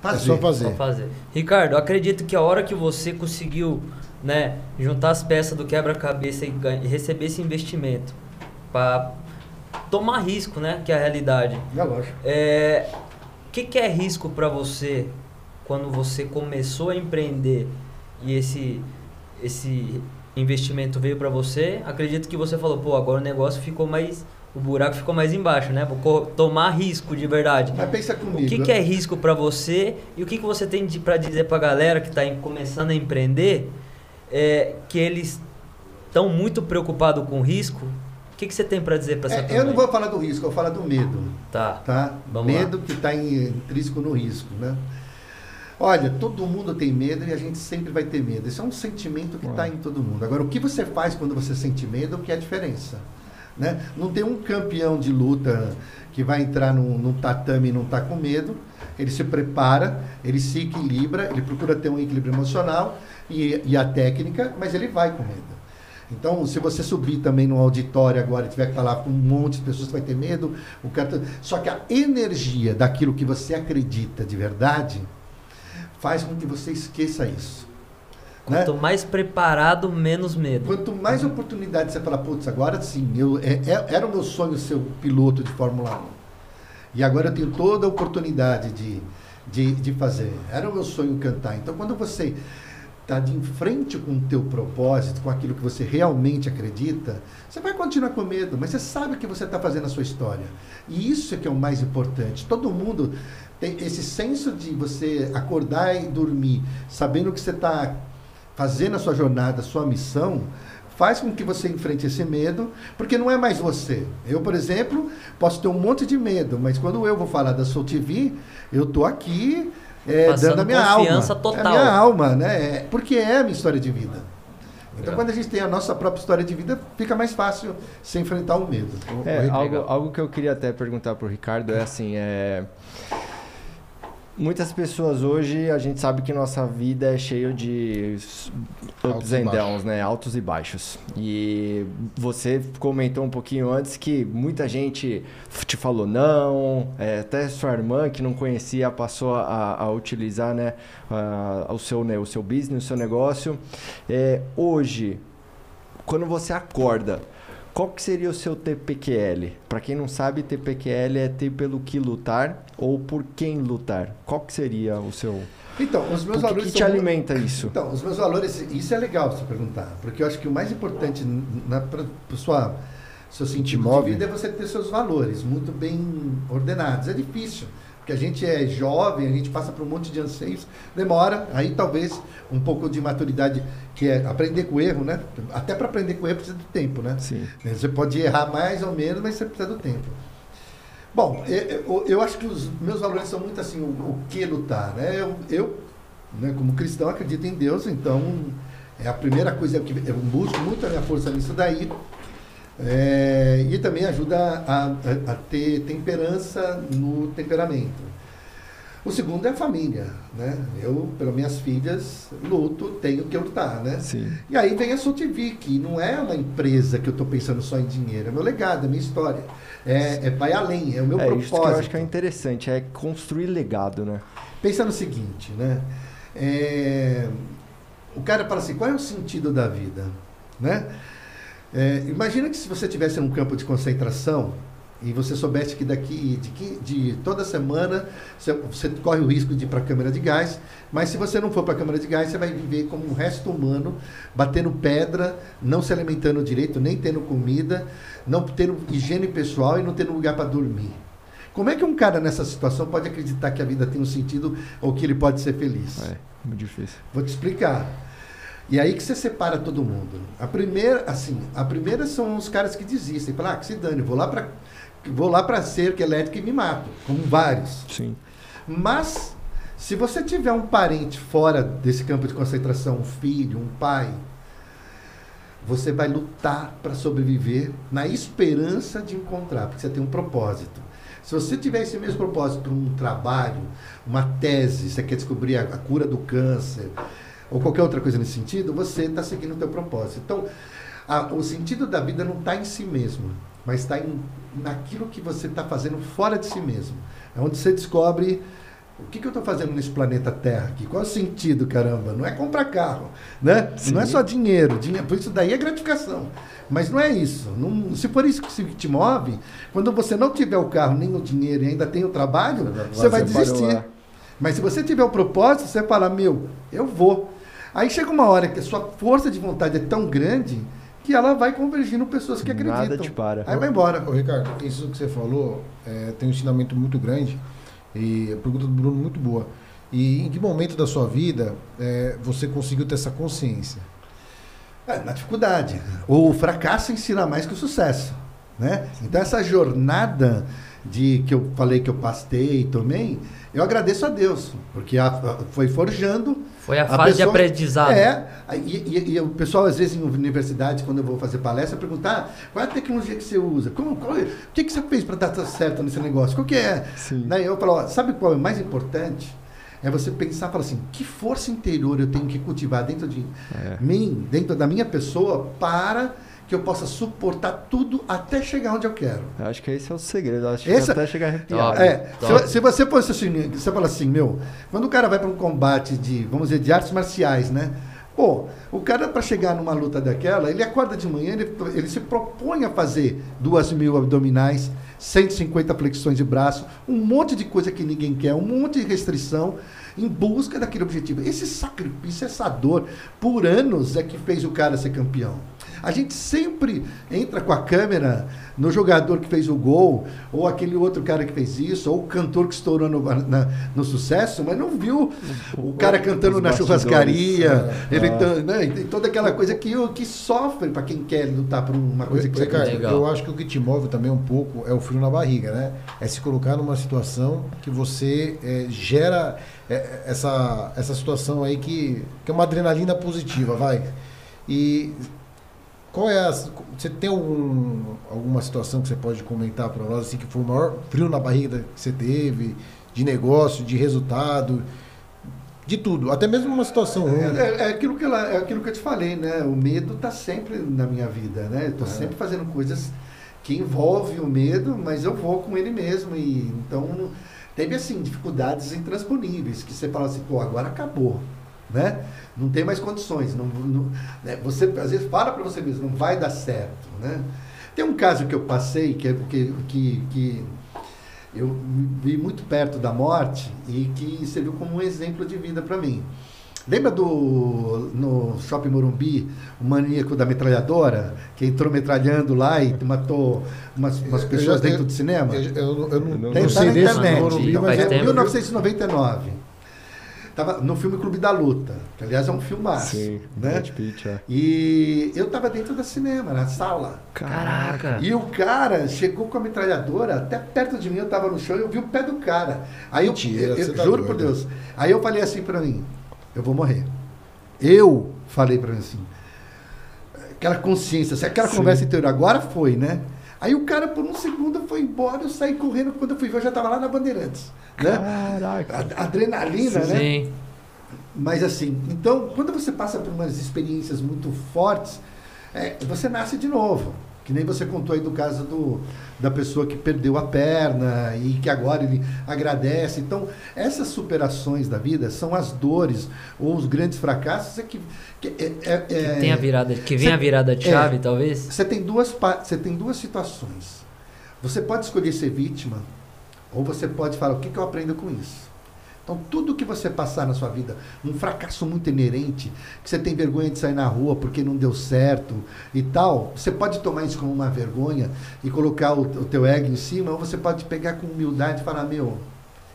fazer. É só fazer. Só fazer. Ricardo, eu acredito que a hora que você conseguiu né, juntar as peças do quebra-cabeça e, e receber esse investimento para tomar risco, né? Que é a realidade. É lógico. É, o que, que é risco para você quando você começou a empreender e esse, esse investimento veio para você? Acredito que você falou, pô, agora o negócio ficou mais. O buraco ficou mais embaixo, né? Vou tomar risco de verdade. Mas pensa comigo. O que, que é risco para você e o que, que você tem para dizer para a galera que está começando a empreender é, que eles estão muito preocupados com risco? O que, que você tem para dizer para essa É, turma? eu não vou falar do risco, eu vou falar do medo. Tá. tá? Vamos medo que está intrínseco no risco, né? Olha, todo mundo tem medo e a gente sempre vai ter medo. Esse é um sentimento que está em todo mundo. Agora, o que você faz quando você sente medo, o que é a diferença? Né? Não tem um campeão de luta que vai entrar num, num tatame e não está com medo. Ele se prepara, ele se equilibra, ele procura ter um equilíbrio emocional e, e a técnica, mas ele vai com medo. Então, se você subir também no auditório agora e tiver que falar com um monte de pessoas, você vai ter medo. O cara... tá- Só que a energia daquilo que você acredita de verdade faz com que você esqueça isso. Né? Quanto mais preparado, menos medo. Quanto mais oportunidade você fala, putz, agora sim, eu, é- é- era o meu sonho ser o piloto de Fórmula 1. E agora eu tenho toda a oportunidade de, de, de fazer. Era o meu sonho cantar. Então, quando você está de frente com o teu propósito, com aquilo que você realmente acredita, você vai continuar com medo, mas você sabe que você está fazendo a sua história. E isso é que é o mais importante. Todo mundo tem esse senso de você acordar e dormir, sabendo que você está fazendo a sua jornada, a sua missão, faz com que você enfrente esse medo, porque não é mais você. Eu, por exemplo, posso ter um monte de medo, mas quando eu vou falar da Soul TV, eu tô aqui é, dando a minha alma. confiança É a total. minha alma, né? É, porque é a minha história de vida. Então, Legal. quando a gente tem a nossa própria história de vida, fica mais fácil se enfrentar o medo. É, algo, algo que eu queria até perguntar pro Ricardo é assim, é... Muitas pessoas hoje, a gente sabe que nossa vida é cheio de ups e and baixos. downs, né? Altos e baixos. E você comentou um pouquinho antes que muita gente te falou não, é, até sua irmã que não conhecia passou a, a utilizar, né, a- o, seu, né, o seu business, o seu negócio. É, hoje, quando você acorda, qual que seria o seu TPQL? Para quem não sabe, TPQL é ter pelo que lutar ou por quem lutar. Qual que seria o seu... Então, os meus valores que te são alimenta isso? Então, os meus valores, isso é legal você perguntar, porque eu acho que o mais importante na para sua seu sentido de vida é você ter seus valores muito bem ordenados. É difícil, porque a gente é jovem, a gente passa por um monte de anseios, demora, aí talvez um pouco de maturidade, que é aprender com o erro, né? Até para aprender com o erro precisa de tempo, né? Sim. Você pode errar mais ou menos, mas você precisa do tempo. Bom, eu, eu- eu acho que os meus valores são muito assim, o, o que lutar, né? Eu, eu né, como cristão, acredito em Deus, então é a primeira coisa que eu busco muito a minha força nisso daí. É, e também ajuda a, a- a ter temperança no temperamento. O segundo é a família, né? Eu, pelas minhas filhas, luto, tenho que lutar, né? Sim. E aí vem a TV, que não é uma empresa que eu estou pensando só em dinheiro, é meu legado, é minha história. É, é vai além, é o meu é propósito. isso que eu acho que é interessante, é construir legado, né? Pensa no seguinte, né? É, o cara fala assim, qual é o sentido da vida? Né? É, imagina que se você tivesse num campo de concentração e você soubesse que daqui de, de toda semana você, você corre o risco de ir para a câmara de gás, mas se você não for para a câmara de gás, você vai viver como um resto humano, batendo pedra, não se alimentando direito, nem tendo comida, não tendo higiene pessoal e não tendo lugar para dormir. Como é que um cara nessa situação pode acreditar que a vida tem um sentido ou que ele pode ser feliz? É, muito difícil. Vou te explicar. E aí que você separa todo mundo. A primeira, assim, a primeira são os caras que desistem. Falam, ah, que se dane, vou lá para vou lá para cerca elétrica e me mato, como vários. Sim. Mas se você tiver um parente fora desse campo de concentração, um filho, um pai, você vai lutar para sobreviver na esperança de encontrar, porque você tem um propósito. Se você tiver esse mesmo propósito, um trabalho, uma tese, você quer descobrir a, a cura do câncer, ou qualquer outra coisa nesse sentido, você está seguindo o teu propósito. Então, a- o sentido da vida não está em si mesmo, mas está naquilo que você está fazendo fora de si mesmo. É onde você descobre o que, que eu estou fazendo nesse planeta Terra aqui. Qual é o sentido, caramba? Não é comprar carro, né? Não é só dinheiro, dinheiro. Por isso daí é gratificação. Mas não é isso. Não- se for isso que te move, quando você não tiver o carro nem o dinheiro e ainda tem o trabalho, você vai Você parou desistir. lá. Mas se você tiver o propósito, você fala, meu, eu vou. Aí chega uma hora que a sua força de vontade é tão grande que ela vai convergindo pessoas que acreditam. Nada te para. Aí vai embora. Ô, Ricardo, isso que você falou é, tem um ensinamento muito grande e a pergunta do Bruno muito boa. E em que momento da sua vida é, você conseguiu ter essa consciência? É, na dificuldade. O fracasso ensina mais que o sucesso. Né? Então essa jornada de que eu falei que eu pastei e tomei, eu agradeço a Deus, porque a- a- foi forjando. Foi a, A fase de pessoa- aprendizado. É, e, e- e o pessoal, às vezes, em universidade, quando eu vou fazer palestra, pergunta "Ah, qual é a tecnologia que você usa? Como, qual é- o que, que você fez para dar tudo certo nesse negócio? Qual que é? Sim. Daí eu falo, ó, sabe qual é o mais importante? É você pensar e falar assim, que força interior eu tenho que cultivar dentro de É. mim, dentro da minha pessoa, para que eu possa suportar tudo até chegar onde eu quero. Eu acho que esse é o segredo. Eu acho que Essa- até chegar a arrepiar. Top. É, se, se você fosse assim, você fala assim, meu, quando o cara vai para um combate de, vamos dizer, de artes marciais, né? Pô, o cara para chegar numa luta daquela, ele acorda de manhã, ele, ele se propõe a fazer duas mil abdominais, 150 flexões de braço, um monte de coisa que ninguém quer, um monte de restrição em busca daquele objetivo. Esse sacrifício, essa dor, por anos é que fez o cara ser campeão. A gente sempre entra com a câmera no jogador que fez o gol, ou aquele outro cara que fez isso, ou o cantor que estourou no, na- no sucesso, mas não viu o cara cantando na churrascaria, é. ele Ah. né, e toda aquela coisa que, que sofre para quem quer lutar por uma coisa que você. Legal. eu acho que o que te move também um pouco é o frio na barriga, né? É se colocar numa situação que você é, gera é, essa, essa situação aí que, que é uma adrenalina positiva, vai. E qual é a, você tem algum, alguma situação que você pode comentar para nós assim que foi o maior frio na barriga que você teve de negócio, de resultado, de tudo, até mesmo uma situação ruim. É, é aquilo que ela, é aquilo que eu te falei, né? O medo está sempre na minha vida, né? Estou sempre fazendo coisas que envolvem o medo, mas eu vou com ele mesmo. E então teve assim dificuldades intransponíveis que você fala assim, pô, agora acabou, né? Não tem mais condições. Não, não- né? Você às vezes fala para você mesmo, não vai dar certo, né? Tem um caso que eu passei que é que, que, que eu vi muito perto da morte e que serviu como um exemplo de vida para mim. Lembra do no Shopping Morumbi, o maníaco da metralhadora, que entrou metralhando lá e matou umas, umas Eu pessoas já- dentro do cinema? Eu, eu- eu não, Eu não- não tá sei na internet. Morumbi, mas é- tempo. 1999. Tava no filme Clube da Luta, que aliás é um filmaço. Sim, né? Brad Pitt, é. E eu tava dentro da cinema, na sala. Caraca. E o cara chegou com a metralhadora até perto de mim, eu tava no chão e eu vi o pé do cara. Aí eu, Mentira, eu, eu você tá juro por doido. Deus. Aí eu falei assim pra mim, eu vou morrer. Eu falei pra mim assim, aquela consciência, se aquela Sim. conversa interior agora foi, né? Aí o cara por um segundo foi embora, eu saí correndo, quando eu fui ver eu já tava lá na Bandeirantes, né? Caraca. A- Adrenalina, né? Sim. Mas assim, então, quando você passa por umas experiências muito fortes, é, você nasce de novo. Que nem você contou aí do caso do, da pessoa que perdeu a perna e que agora ele agradece. Então, essas superações da vida são as dores ou os grandes fracassos é que, que, é, é, Que é- tem a virada, que vem Cê- a virada de é. chave, talvez. você tem duas você tem duas situações. Você pode escolher ser vítima ou você pode falar o que, que eu aprendo com isso. Então tudo que você passar na sua vida, um fracasso muito inerente, que você tem vergonha de sair na rua porque não deu certo e tal, você pode tomar isso como uma vergonha e colocar o, o teu ego em cima, ou você pode pegar com humildade e falar meu, o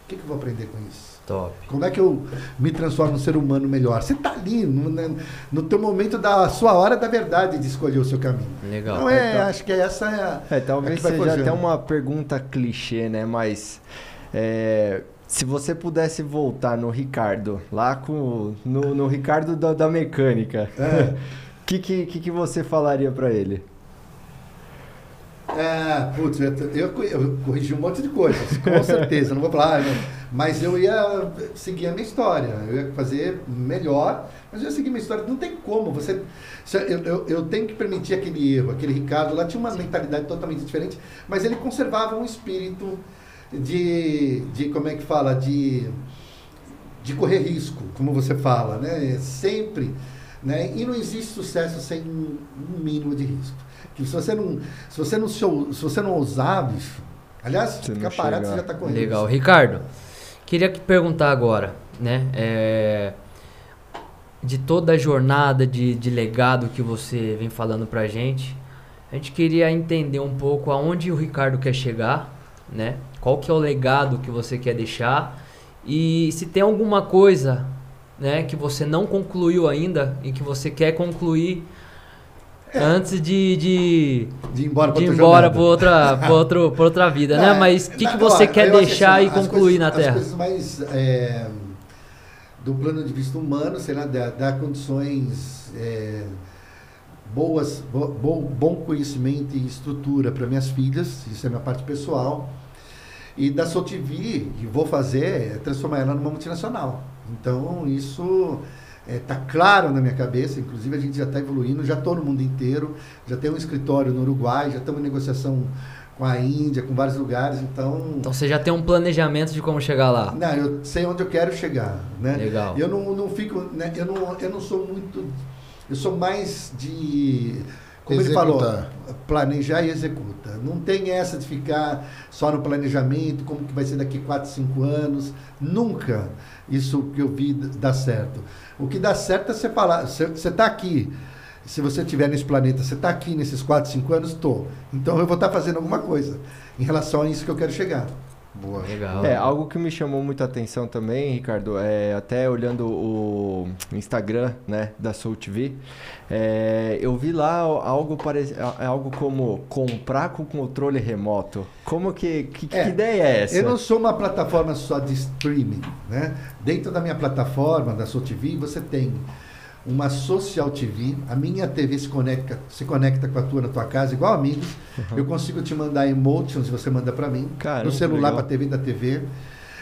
que, que eu vou aprender com isso? Top. Como é que eu me transformo num ser humano melhor? Você está ali, no, no, no teu momento da sua hora da verdade de escolher o seu caminho. Legal. Não é, acho que essa é a. É, talvez que vai seja até uma pergunta clichê, né? Mas é, se você pudesse voltar no Ricardo, lá com no, no Ricardo da, da mecânica, o É. [LAUGHS] que, que, que, você falaria pra ele? É, putz, eu, eu, eu corrigi um monte de coisas, com certeza. Não vou falar, ah, mas eu ia seguir a minha história. Eu ia fazer melhor, mas eu ia seguir a minha história. Não tem como. Você, eu, eu, eu tenho que permitir aquele erro. Aquele Ricardo lá tinha uma mentalidade totalmente diferente, mas ele conservava um espírito de, de como é que fala, de, de correr risco, como você fala, né? Sempre. Né? E não existe sucesso sem um um mínimo de risco. Que se você não, se você não, se, você não ousar, bicho, aliás, Você ficar parado, chegar. você já está correndo. Legal. Ricardo, queria que perguntar agora, né? é, de toda a jornada de, de legado que você vem falando pra gente, a gente queria entender um pouco aonde o Ricardo quer chegar, né? Qual que é o legado que você quer deixar e se tem alguma coisa, né, que você não concluiu ainda e que você quer concluir antes de, de, De ir embora ir outra pra outra, pra outro, pra outra vida, né? Não, Mas o que, que não, você ó, quer deixar assim, e as concluir coisas- na As Terra? coisas mais é, do plano de vista humano, sei lá, dar, dar condições é, boas, bo, bom, bom conhecimento e estrutura para minhas filhas, isso é minha parte pessoal. E da TV, que vou fazer, é transformar ela numa multinacional. Então, isso está claro na minha cabeça, inclusive a gente já está evoluindo, já estou no mundo inteiro, já tem um escritório no Uruguai, já estamos em negociação com a Índia, com vários lugares, então... Então você já tem um planejamento de como chegar lá. Não, eu sei onde eu quero chegar, né? Legal. Eu não, não fico, né? Eu não, eu não sou muito, eu sou mais de, como ele falou, Executar. planejar e executa. Não tem essa de ficar só no planejamento, como que vai ser daqui 4, 5 anos. Nunca isso que eu vi dá certo. O que dá certo é você falar, você está aqui. Se você estiver nesse planeta, você está aqui nesses 4, 5 anos, estou. Então eu vou estar fazendo alguma coisa em relação a isso que eu quero chegar. Boa. Legal. É, algo que me chamou muita atenção também, Ricardo, é até olhando o Instagram, né, da Soul TV, é, eu vi lá algo parece, algo como comprar com controle remoto. Como que que, que É, ideia é essa? Eu não sou uma plataforma só de streaming, né? Dentro da minha plataforma, da Soul TV, você tem uma social TV, a minha TV se conecta, se conecta com a tua na tua casa, igual amigos. Eu consigo te mandar emotions, você manda para mim, Caramba, no celular para TV da TV.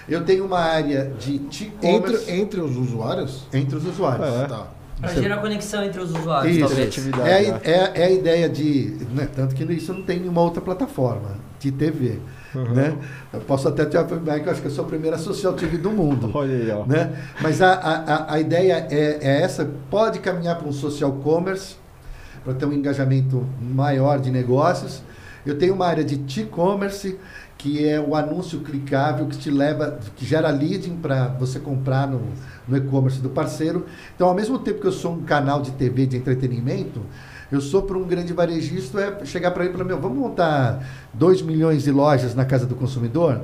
Eu tenho uma área de Entre, entre os usuários? entre os usuários. É. Tá. Pra gerar conexão entre os usuários, Isso. talvez. É, a né? é, é a ideia de. Né, tanto que isso não tem nenhuma outra plataforma de TV. Né? Eu posso até te afirmar que eu acho que eu sou a primeira social TV do mundo. [LAUGHS] Olha aí, ó. né? Mas a, a, a- a ideia é, é essa, pode caminhar para um social commerce, para ter um engajamento maior de negócios. Eu tenho uma área de e-commerce, que é o anúncio clicável que te leva, que gera leading para você comprar no, no e-commerce do parceiro. Então, ao mesmo tempo que eu sou um canal de TV de entretenimento, eu sou para um grande varejista, é chegar para ele e falar, meu, vamos montar 2 milhões de lojas na casa do consumidor?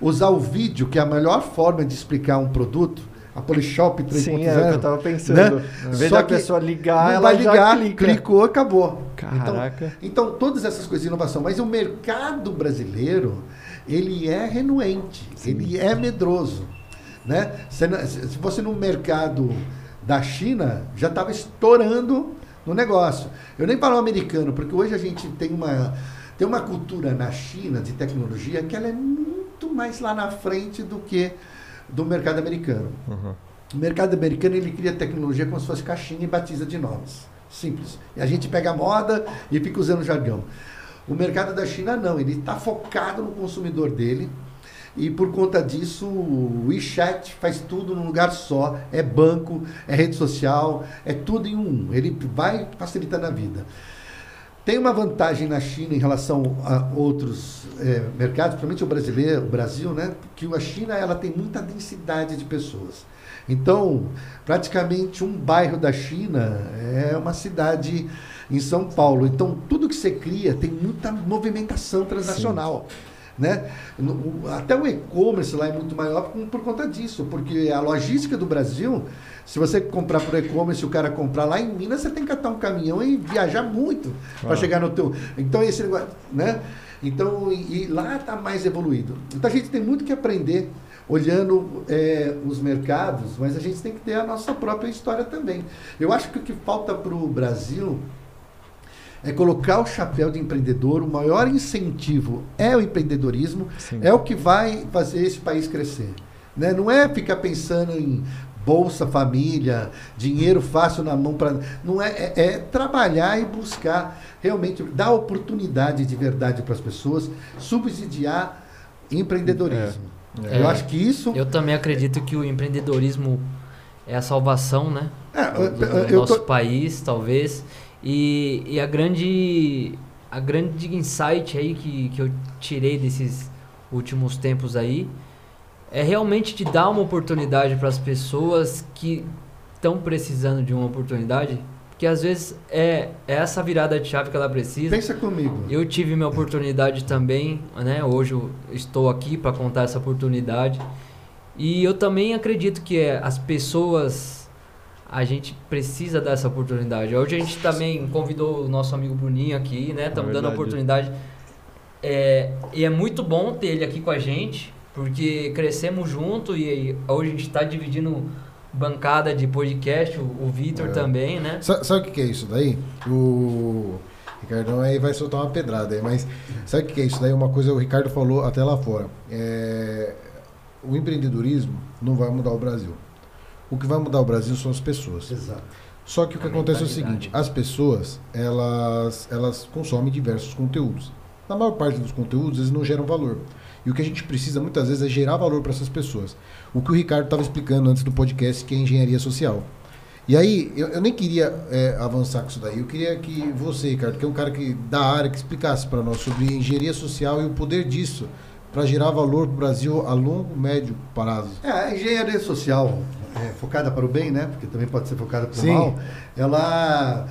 Usar o vídeo, que é a melhor forma de explicar um produto, a Polishop 3.0. Sim, é eu tava pensando. Né? Em vez Só da pessoa ligar, ela vai ligar, já clica. clicou, acabou. Caraca. Então, então, todas essas coisas de inovação. Mas o mercado brasileiro, ele é renuente, ele é medroso. Né? Se, fosse no mercado da China, já estava estourando no negócio. Eu nem falo americano, porque hoje a gente tem uma, tem uma cultura na China de tecnologia que ela é muito mais lá na frente do que do mercado americano. Uhum. O mercado americano ele cria tecnologia como se fosse caixinha e batiza de nomes. Simples. E a gente pega a moda e fica usando jargão. O mercado da China não, ele está focado no consumidor dele. E por conta disso, o WeChat faz tudo num lugar só. É banco, é rede social, é tudo em um. Ele vai facilitando a vida. Tem uma vantagem na China em relação a outros é, mercados, principalmente o brasileiro, o Brasil, né? Que a China ela tem muita densidade de pessoas. Então, praticamente um bairro da China é uma cidade em São Paulo. Então, tudo que você cria tem muita movimentação transacional. Né? Até o e-commerce lá é muito maior por, por, conta disso, porque a logística do Brasil, se você comprar por e-commerce e o cara comprar lá em Minas, você tem que catar um caminhão e viajar muito ah. para chegar no teu. Então esse negócio, né? Então e, e lá está mais evoluído. Então a gente tem muito que aprender olhando é, os mercados, mas a gente tem que ter a nossa própria história também. Eu acho que o que falta para o Brasil é colocar o chapéu de empreendedor. O maior incentivo é o empreendedorismo, Sim. é o que vai fazer esse país crescer. Né? Não é ficar pensando em bolsa família, dinheiro fácil na mão para não é, é, é, trabalhar e buscar realmente dar oportunidade de verdade para as pessoas, subsidiar empreendedorismo. É. Eu acho que isso. Eu também acredito que o empreendedorismo é a salvação, né? É, do, do nosso tô... país, talvez. E, e a grande a grande insight aí que, que eu tirei desses últimos tempos aí é realmente de dar uma oportunidade para as pessoas que estão precisando de uma oportunidade, que às vezes é, é essa virada de chave que ela precisa. Pensa comigo. Eu tive minha oportunidade também, né? Hoje eu estou aqui para contar essa oportunidade. E eu também acredito que é, as pessoas a gente precisa dessa oportunidade. Hoje a gente também convidou o nosso amigo Bruninho aqui, né? Estamos é dando a oportunidade. É, e é muito bom ter ele aqui com a gente, porque crescemos junto e hoje a gente está dividindo bancada de podcast, o, o Vitor é. também, né? Sabe, o que é isso daí? O Ricardão aí vai soltar uma pedrada aí, mas sabe o que é isso daí? Uma coisa o Ricardo falou até lá fora. É, o empreendedorismo não vai mudar o Brasil. O que vai mudar o Brasil são as pessoas. Exato. Só que o que acontece é o seguinte, as pessoas, elas, elas consomem diversos conteúdos. Na maior parte dos conteúdos, eles não geram valor. E o que a gente precisa muitas vezes é gerar valor para essas pessoas. O que o Ricardo estava explicando antes do podcast, que é engenharia social. E aí, eu, eu nem queria é, avançar com isso daí. Eu queria que você, Ricardo, que é um cara que, da área, que explicasse para nós sobre engenharia social e o poder disso para gerar valor para o Brasil a longo, médio prazo. É, a engenharia social, é, focada para o bem, né? Porque também pode ser focada para o mal. Ela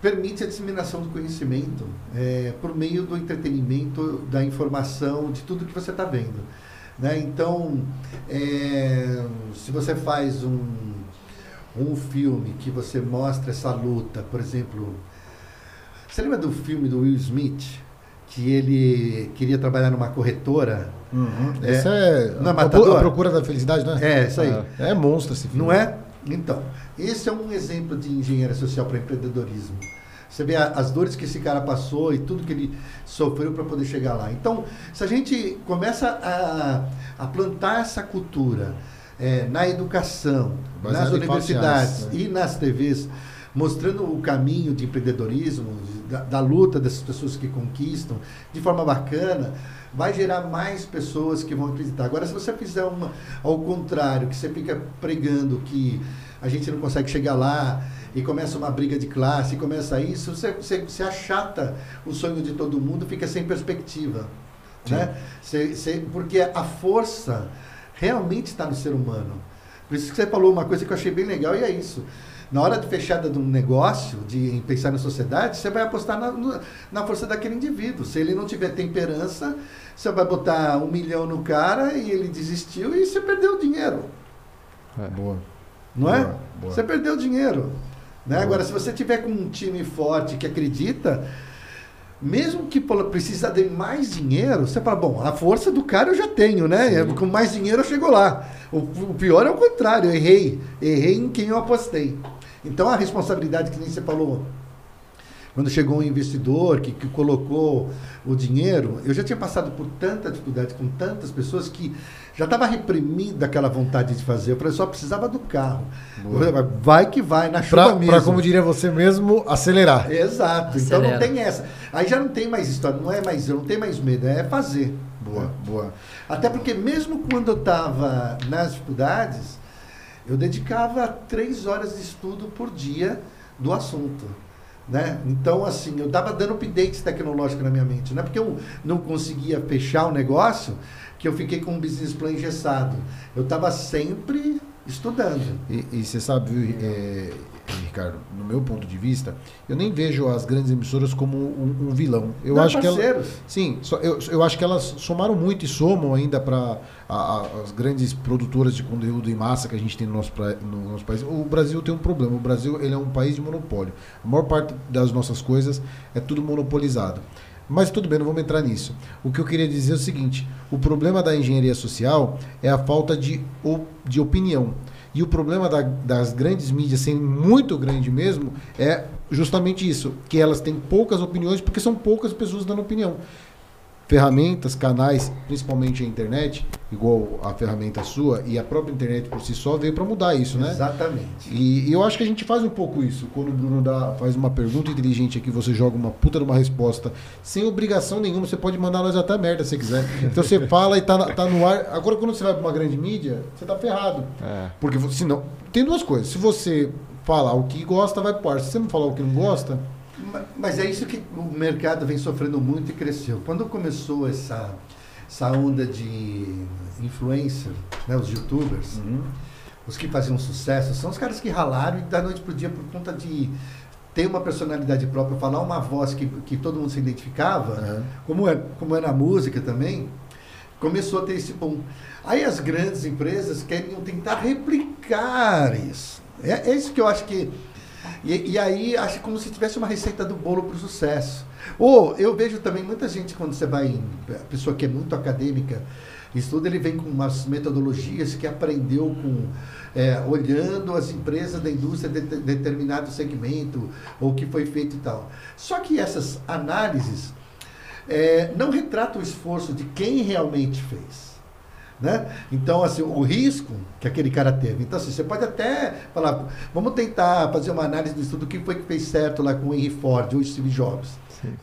permite a disseminação do conhecimento é, por meio do entretenimento, da informação, de tudo que você está vendo. Né? Então, é, se você faz um, um filme que você mostra essa luta, por exemplo, você lembra do filme do Will Smith? que ele queria trabalhar numa corretora. Uhum. É, é, não é matador? a procura da felicidade, né? É, isso aí. É, é monstro esse filme. Não é? Então, esse é um exemplo de engenharia social para empreendedorismo. Você vê a, as dores que esse cara passou e tudo que ele sofreu para poder chegar lá. Então, se a gente começa a, a plantar essa cultura é, na educação, Baseado nas universidades né? e nas TVs, mostrando o caminho de empreendedorismo, da, da, luta dessas pessoas que conquistam, de forma bacana, vai gerar mais pessoas que vão acreditar. Agora, se você fizer uma ao contrário, que você fica pregando que a gente não consegue chegar lá e começa uma briga de classe, e começa isso, você, você, você achata o sonho de todo mundo, fica sem perspectiva. Né? Você, você, porque a força realmente está no ser humano. Por isso que você falou uma coisa que eu achei bem legal e é isso. Na hora de fechada de um negócio, de pensar na sociedade, você vai apostar na, na força daquele indivíduo. Se ele não tiver temperança, você vai botar um milhão no cara e ele desistiu e você perdeu o dinheiro. É, boa. Não é? boa, é? Boa. Você perdeu o dinheiro. Né? Agora, se você tiver com um time forte que acredita, mesmo que precisa de mais dinheiro, você fala, bom, a força do cara eu já tenho, né? Sim. Com mais dinheiro eu chego lá. O, o, pior é o contrário, eu errei. Errei em quem eu apostei. Então a responsabilidade que nem você falou, quando chegou um investidor que, que colocou o dinheiro, eu já tinha passado por tanta dificuldade com tantas pessoas que já estava reprimida aquela vontade de fazer. Eu falei, só precisava do carro. Eu falei, "Mas vai que vai, na chuva Pra, mesmo. pra, como diria você mesmo, acelerar. Exato. Então não Acelera. tem essa. Aí já não tem mais história, não é mais, eu não tenho mais medo, é fazer. Boa, boa. Até porque mesmo quando eu estava nas dificuldades, eu dedicava três horas de estudo por dia do assunto. Né? Então, assim, eu estava dando updates tecnológicos na minha mente. Não é porque eu não conseguia fechar o negócio que eu fiquei com um business plan engessado. Eu estava sempre estudando. E, você sabe, é, Ricardo, no meu ponto de vista, eu nem vejo as grandes emissoras como um, um vilão. Eu Não, acho que elas, parceiros. sim, eu, eu acho que elas somaram muito e somam ainda para as grandes produtoras de conteúdo em massa que a gente tem no nosso, pra- no nosso país. O Brasil tem um problema. O Brasil ele é um país de monopólio. A maior parte das nossas coisas é tudo monopolizado. Mas tudo bem, não vamos entrar nisso. O que eu queria dizer é o seguinte: o problema da engenharia social é a falta de, de opinião. E o problema da- das grandes mídias, sendo muito grande mesmo, é justamente isso: que elas têm poucas opiniões porque são poucas pessoas dando opinião. Ferramentas, canais, principalmente a internet, igual a ferramenta sua, e a própria internet por si só veio para mudar isso, né? Exatamente. E, e eu acho que a gente faz um pouco isso. Quando o Bruno dá, faz uma pergunta inteligente aqui, você joga uma puta de uma resposta sem obrigação nenhuma. Você pode mandar nós até merda se quiser. Então você [LAUGHS] fala e tá, tá no ar. Agora, quando você vai pra uma grande mídia, você tá ferrado. É. Porque senão. Tem duas coisas. Se você falar o que gosta, vai pro ar. Se você não falar o que não gosta. Ma- Mas é isso que o mercado vem sofrendo muito e cresceu. Quando começou essa, essa onda de influencer, né, os youtubers, os que faziam sucesso, são os caras que ralaram e da noite pro dia por conta de ter uma personalidade própria, falar uma voz que, que todo mundo se identificava, Aham. como, é, como é na música também, começou a ter esse boom. Aí as grandes empresas queriam tentar replicar isso. É, é isso que eu acho que. E, e aí, acho como se tivesse uma receita do bolo para o sucesso. Ou eu vejo também muita gente, quando você vai, em- a pessoa que é muito acadêmica, estuda, ele vem com umas metodologias que aprendeu com. é, olhando as empresas da indústria de, de determinado segmento, ou que foi feito e tal. Só que essas análises é, não retratam o esforço de quem realmente fez. Né? Então, assim, o risco que aquele cara teve. Então, assim, você pode até falar, vamos tentar fazer uma análise do estudo, o que foi que fez certo lá com o Henry Ford ou o Steve Jobs.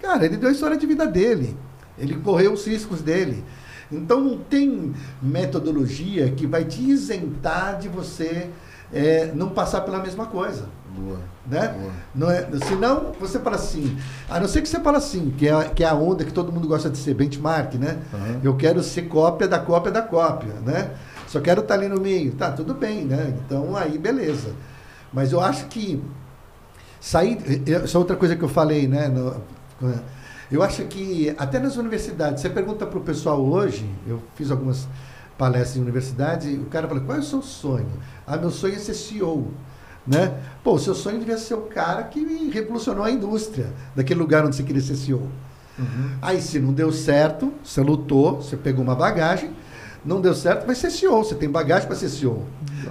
Cara, ele deu a história de vida dele. Ele correu os riscos dele. Então, não tem metodologia que vai te isentar de você é, não passar pela mesma coisa. Boa. Né? Boa. Não é, senão, você fala assim, a não ser que você fala assim, que é, que é a onda que todo mundo gosta de ser, benchmark, né? Aham. Eu quero ser cópia da cópia da cópia, né? Só quero estar ali no meio. Tá, tudo bem, né? Então, aí, beleza. Mas eu acho que sair... Essa é outra coisa que eu falei, né? No- eu acho que até nas universidades, você pergunta para o pessoal hoje, eu fiz algumas palestras em universidades, e o cara fala, qual é o seu sonho? Ah, meu sonho é ser CEO. Né? Pô, o seu sonho devia ser o cara que revolucionou a indústria daquele lugar onde você queria ser CEO. Aí, se não deu certo, você lutou, você pegou uma bagagem, não deu certo, vai ser CEO, você tem bagagem para ser CEO.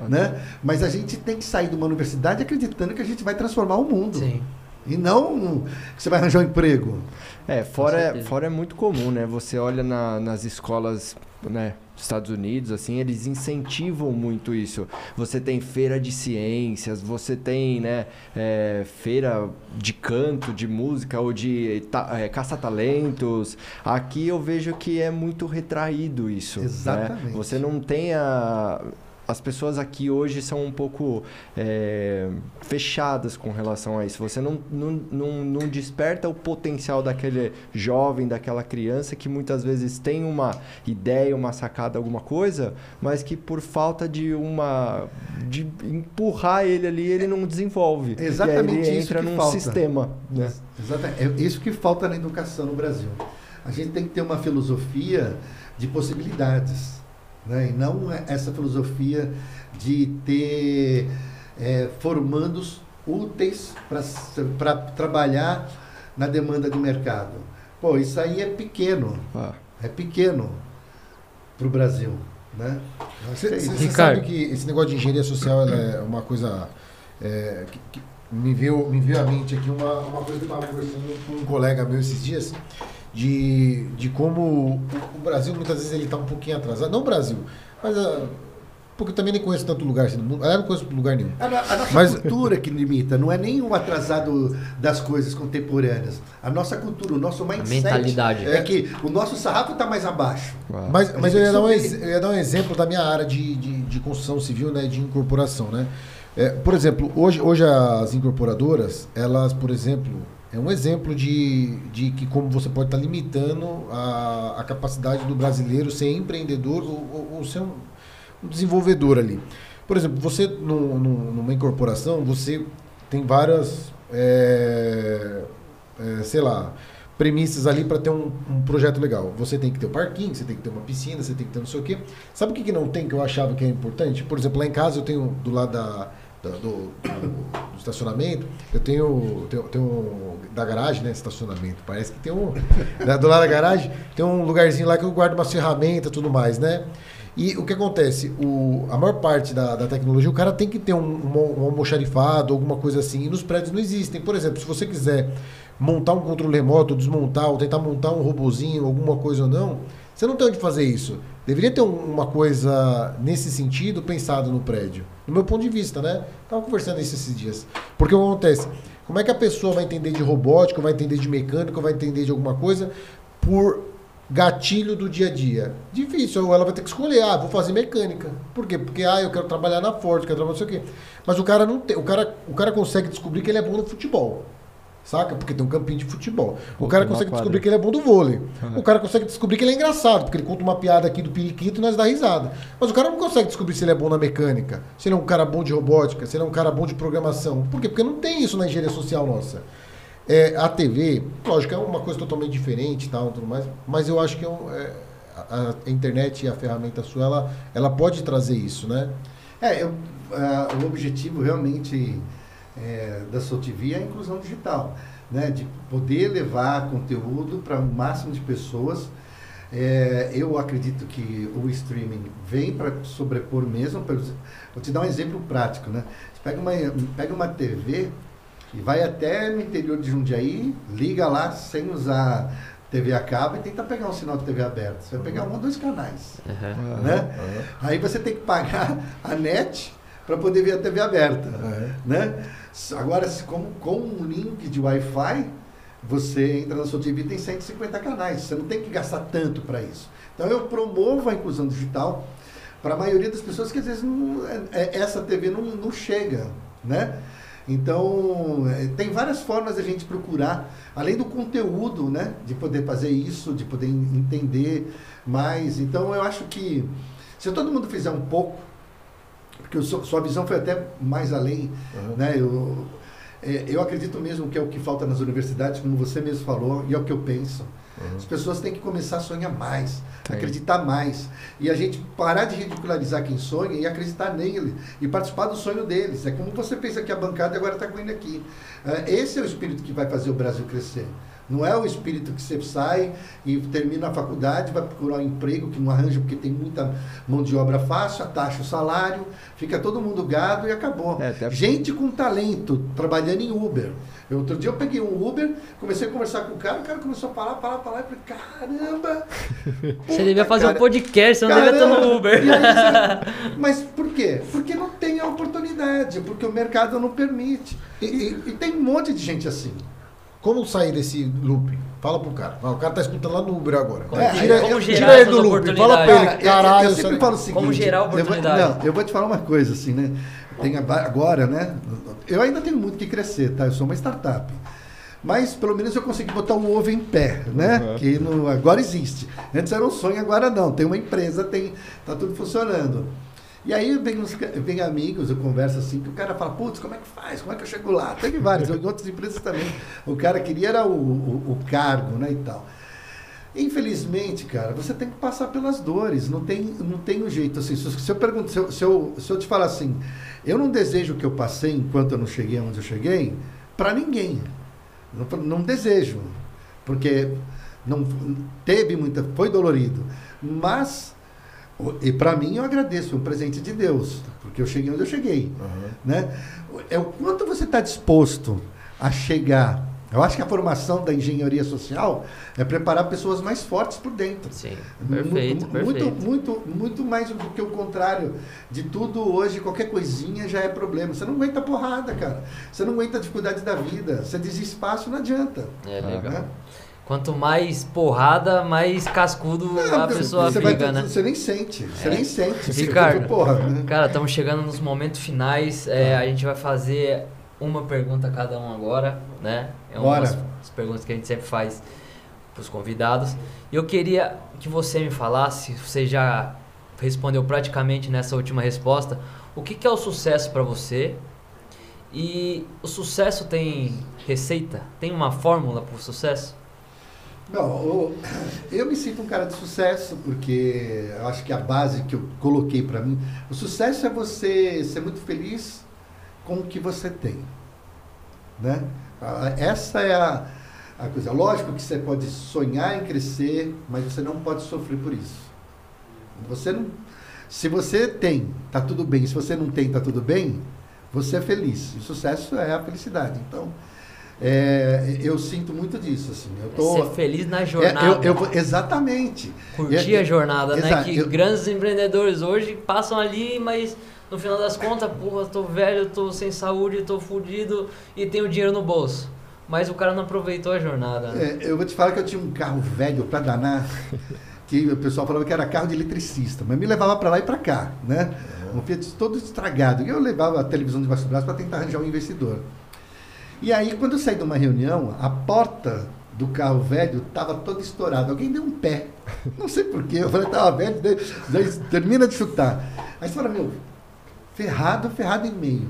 Né? Mas a gente tem que sair de uma universidade acreditando que a gente vai transformar o mundo. Sim. E não que você vai arranjar um emprego. É, fora, é, fora é muito comum, né? Você olha na- nas escolas, né? dos Estados Unidos, assim, eles incentivam muito isso. Você tem feira de ciências, você tem, né, é, feira de canto, de música ou de ta- é, caça-talentos. Aqui eu vejo que é muito retraído isso. né? Exatamente. Você não tem a... As pessoas aqui hoje são um pouco é, fechadas com relação a isso. Você não, não, não, não desperta o potencial daquele jovem, daquela criança que muitas vezes tem uma ideia, uma sacada, alguma coisa, mas que por falta de uma. de empurrar ele ali, ele não desenvolve. Exatamente e aí ele isso entra que num falta. sistema. Né? Exatamente. É isso que falta na educação no Brasil. A gente tem que ter uma filosofia de possibilidades. Né? E não essa filosofia de ter é, formandos úteis para trabalhar na demanda do mercado. Pô, isso aí é pequeno. Ah, É pequeno para o Brasil. Né? É Você sabe que esse negócio de engenharia social ela é uma coisa é, que, que me veio, me veio à mente aqui uma, uma coisa que eu estava conversando com um colega meu esses dias, de, de como o, Brasil muitas vezes ele está um pouquinho atrasado. Não o Brasil, mas a, porque eu também nem conheço tanto lugar assim no mundo. Eu não conheço lugar nenhum. A, a nossa Mas- cultura que limita, não é nem o atrasado das coisas contemporâneas. A nossa cultura, o nosso mindset. mentalidade. É que o nosso sarrafo está mais abaixo. Mas, A mas eu, ia dar um, eu ia dar um exemplo da minha área de, de, de construção civil, né, de incorporação, né? É, por exemplo, hoje, hoje as incorporadoras, elas, por exemplo, é um exemplo de, de que como você pode estar limitando a, a capacidade do brasileiro ser empreendedor ou, ou- ou ser um, um desenvolvedor ali. Por exemplo, você num- num- numa incorporação, você tem várias, é, é, sei lá, premissas ali para ter um, um projeto legal. Você tem que ter o parquinho, você tem que ter uma piscina, você tem que ter não sei o quê. Sabe o que, que não tem que eu achava que é importante? Por exemplo, lá em casa eu tenho do lado da- do, do- do estacionamento, eu tenho, tenho, tenho da garagem, né? Estacionamento. Parece que tem um. né, do lado da garagem, tem um lugarzinho lá que eu guardo umas ferramentas e tudo mais, né? E o que acontece? O, a maior parte da, da tecnologia, o cara tem que ter um, um, um almoxarifado, alguma coisa assim. E nos prédios não existem. Por exemplo, se você quiser montar um controle remoto, desmontar, ou tentar montar um robozinho, alguma coisa ou não, você não tem onde fazer isso. Deveria ter um- uma coisa nesse sentido pensada no prédio. Do meu ponto de vista, né? Estava conversando isso esses dias. Porque o que acontece? Como é que a pessoa vai entender de robótica, vai entender de mecânica, vai entender de alguma coisa por gatilho do dia a dia? Difícil, ela vai ter que escolher, ah, vou fazer mecânica. Por quê? Porque ah, eu quero trabalhar na Ford, quero trabalhar não sei o quê. Mas o cara não tem, o cara, o cara consegue descobrir que ele é bom no futebol. Saca? Porque tem um campinho de futebol. O cara consegue quadra. descobrir que ele é bom do vôlei. O cara consegue descobrir que ele é engraçado, porque ele conta uma piada aqui do periquito e nós dá risada. Mas o cara não consegue descobrir se ele é bom na mecânica, se ele é um cara bom de robótica, se ele é um cara bom de programação. Por quê? Porque não tem isso na engenharia social nossa. É, a TV, lógico, é uma coisa totalmente diferente e tal, tudo mais, mas eu acho que é um- é, a, a internet e a ferramenta sua, ela, ela pode trazer isso, né? É, eu, ah, o objetivo realmente é, da SOTV é a inclusão digital, né? de poder levar conteúdo para o máximo de pessoas. É, eu acredito que o streaming vem para sobrepor mesmo. exemplo, Vou te dar um exemplo prático. Né? Você pega uma, pega uma TV e vai até no interior de Jundiaí, liga lá sem usar TV a cabo e tenta pegar um sinal de TV aberto. Você vai pegar um ou dois canais Uhum. né? Aí você tem que pagar a net para poder ver a TV aberta, né? Agora, se com, um link de Wi-Fi, você entra na sua TV e tem 150 canais. Você não tem que gastar tanto para isso. Então, eu promovo a inclusão digital para a maioria das pessoas que às vezes não, é- é- essa TV não, não chega, né? Então, é, tem várias formas da gente procurar, além do conteúdo, né? De poder fazer isso, de poder en- entender mais. Então, eu acho que se todo mundo fizer um pouco, porque su- sua visão foi até mais além, Uhum. né? Eu, é, eu acredito mesmo que é o que falta nas universidades, como você mesmo falou, e é o que eu penso. As pessoas têm que começar a sonhar mais, Tem. acreditar mais. E a gente parar de ridicularizar quem sonha e acreditar nele e participar do sonho deles. É como você fez aqui a bancada e agora está indo aqui. É, Esse é o espírito que vai fazer o Brasil crescer. Não é o espírito que você sai e termina a faculdade, vai procurar um emprego que não arranja porque tem muita mão de obra fácil, ataxa o salário, fica todo mundo gado e acabou. É, até- Gente com talento trabalhando em Uber. Eu, outro dia eu peguei um Uber, comecei a conversar com o cara, o cara começou a falar, falar, falar, e falei, caramba! [LAUGHS] Você devia fazer cara, um podcast, você não devia estar no! Uber. Aí [LAUGHS] mas por quê? Porque não tem a oportunidade, porque o mercado não permite. E, e- e tem um monte de gente assim. Como sair desse loop? Fala pro cara. Ah, O cara tá escutando lá no Uber agora. Como- tira como gerar tira ele do loop. Fala pra ele, caralho. eu, eu sempre falo o seguinte. Como gerar eu vou- oportunidade. não, eu vou te falar uma coisa assim, né? Tem agora, né? Eu ainda tenho muito que crescer, tá? Eu sou uma startup. Mas pelo menos eu consegui botar um ovo em pé, né? Uhum. Que no- agora existe. Antes era um sonho, agora não. Tem uma empresa, tem, tá tudo funcionando. E aí vem, uns, vem amigos, eu converso assim, que o cara fala, putz, como é que faz? Como é que eu chego lá? Teve vários, em outras empresas também. O cara queria era o, o, o cargo, né, e tal. Infelizmente, cara, você tem que passar pelas dores, não tem, não tem um jeito assim. Se, se eu pergunto, se eu, se, eu, se eu te falar assim, eu não desejo o que eu passei enquanto eu não cheguei onde eu cheguei, para ninguém. Não, não desejo, porque não teve muita, foi dolorido, mas E para mim eu agradeço, é um presente de Deus, porque eu cheguei onde eu cheguei, né? É o quanto você está disposto a chegar. Eu acho que a formação da engenharia social é preparar pessoas mais fortes por dentro. Sim, perfeito, mu- perfeito. Muito, muito, muito mais do que o contrário. De tudo hoje, qualquer coisinha já é problema. Você não aguenta porrada, cara. Você não aguenta a dificuldade da vida. Você diz espaço, não adianta. É legal. né? Quanto mais porrada, mais cascudo a pessoa você, vai fica, ter- né? você nem sente. Você É. nem sente. Ricardo. fica, porra, né? Cara, estamos chegando nos momentos finais. É, a gente vai fazer uma pergunta a cada um agora, né? É uma Bora. das perguntas que a gente sempre faz para os convidados. E eu queria que você me falasse, você já respondeu praticamente nessa última resposta, o que, que é o sucesso para você? E o sucesso tem receita? Tem uma fórmula para o sucesso? Não, eu, eu me sinto um cara de sucesso, porque eu acho que a base que eu coloquei para mim, o sucesso é você ser muito feliz com o que você tem, né? Essa é a, a coisa. Lógico que você pode sonhar em crescer, mas você não pode sofrer por isso. Você não, se você tem, tá tudo bem. Se você não tem, tá tudo bem. Você é feliz. O sucesso é a felicidade. Então, é, eu sinto muito disso. Assim. Eu tô, Ser feliz na é, jornada. eu- eu vou- exatamente. Curtir É, a jornada, né? exato, Que eu- grandes empreendedores hoje passam ali, mas no final das contas, porra, tô velho, tô sem saúde, tô fudido e tenho dinheiro no bolso. Mas o cara não aproveitou a jornada. né? É, eu vou te falar que eu tinha um carro velho para danar, [LAUGHS] que o pessoal falava que era carro de eletricista, mas me levava para lá e para cá, né? Um Fiat todo estragado. E eu levava a televisão debaixo do braço para tentar arranjar um investidor. E aí, quando eu saí de uma reunião, a porta do carro velho estava toda estourada. Alguém deu um pé. Não sei porquê. Eu falei, tava velho, daí termina de chutar. Aí você fala, meu, ferrado, ferrado em meio.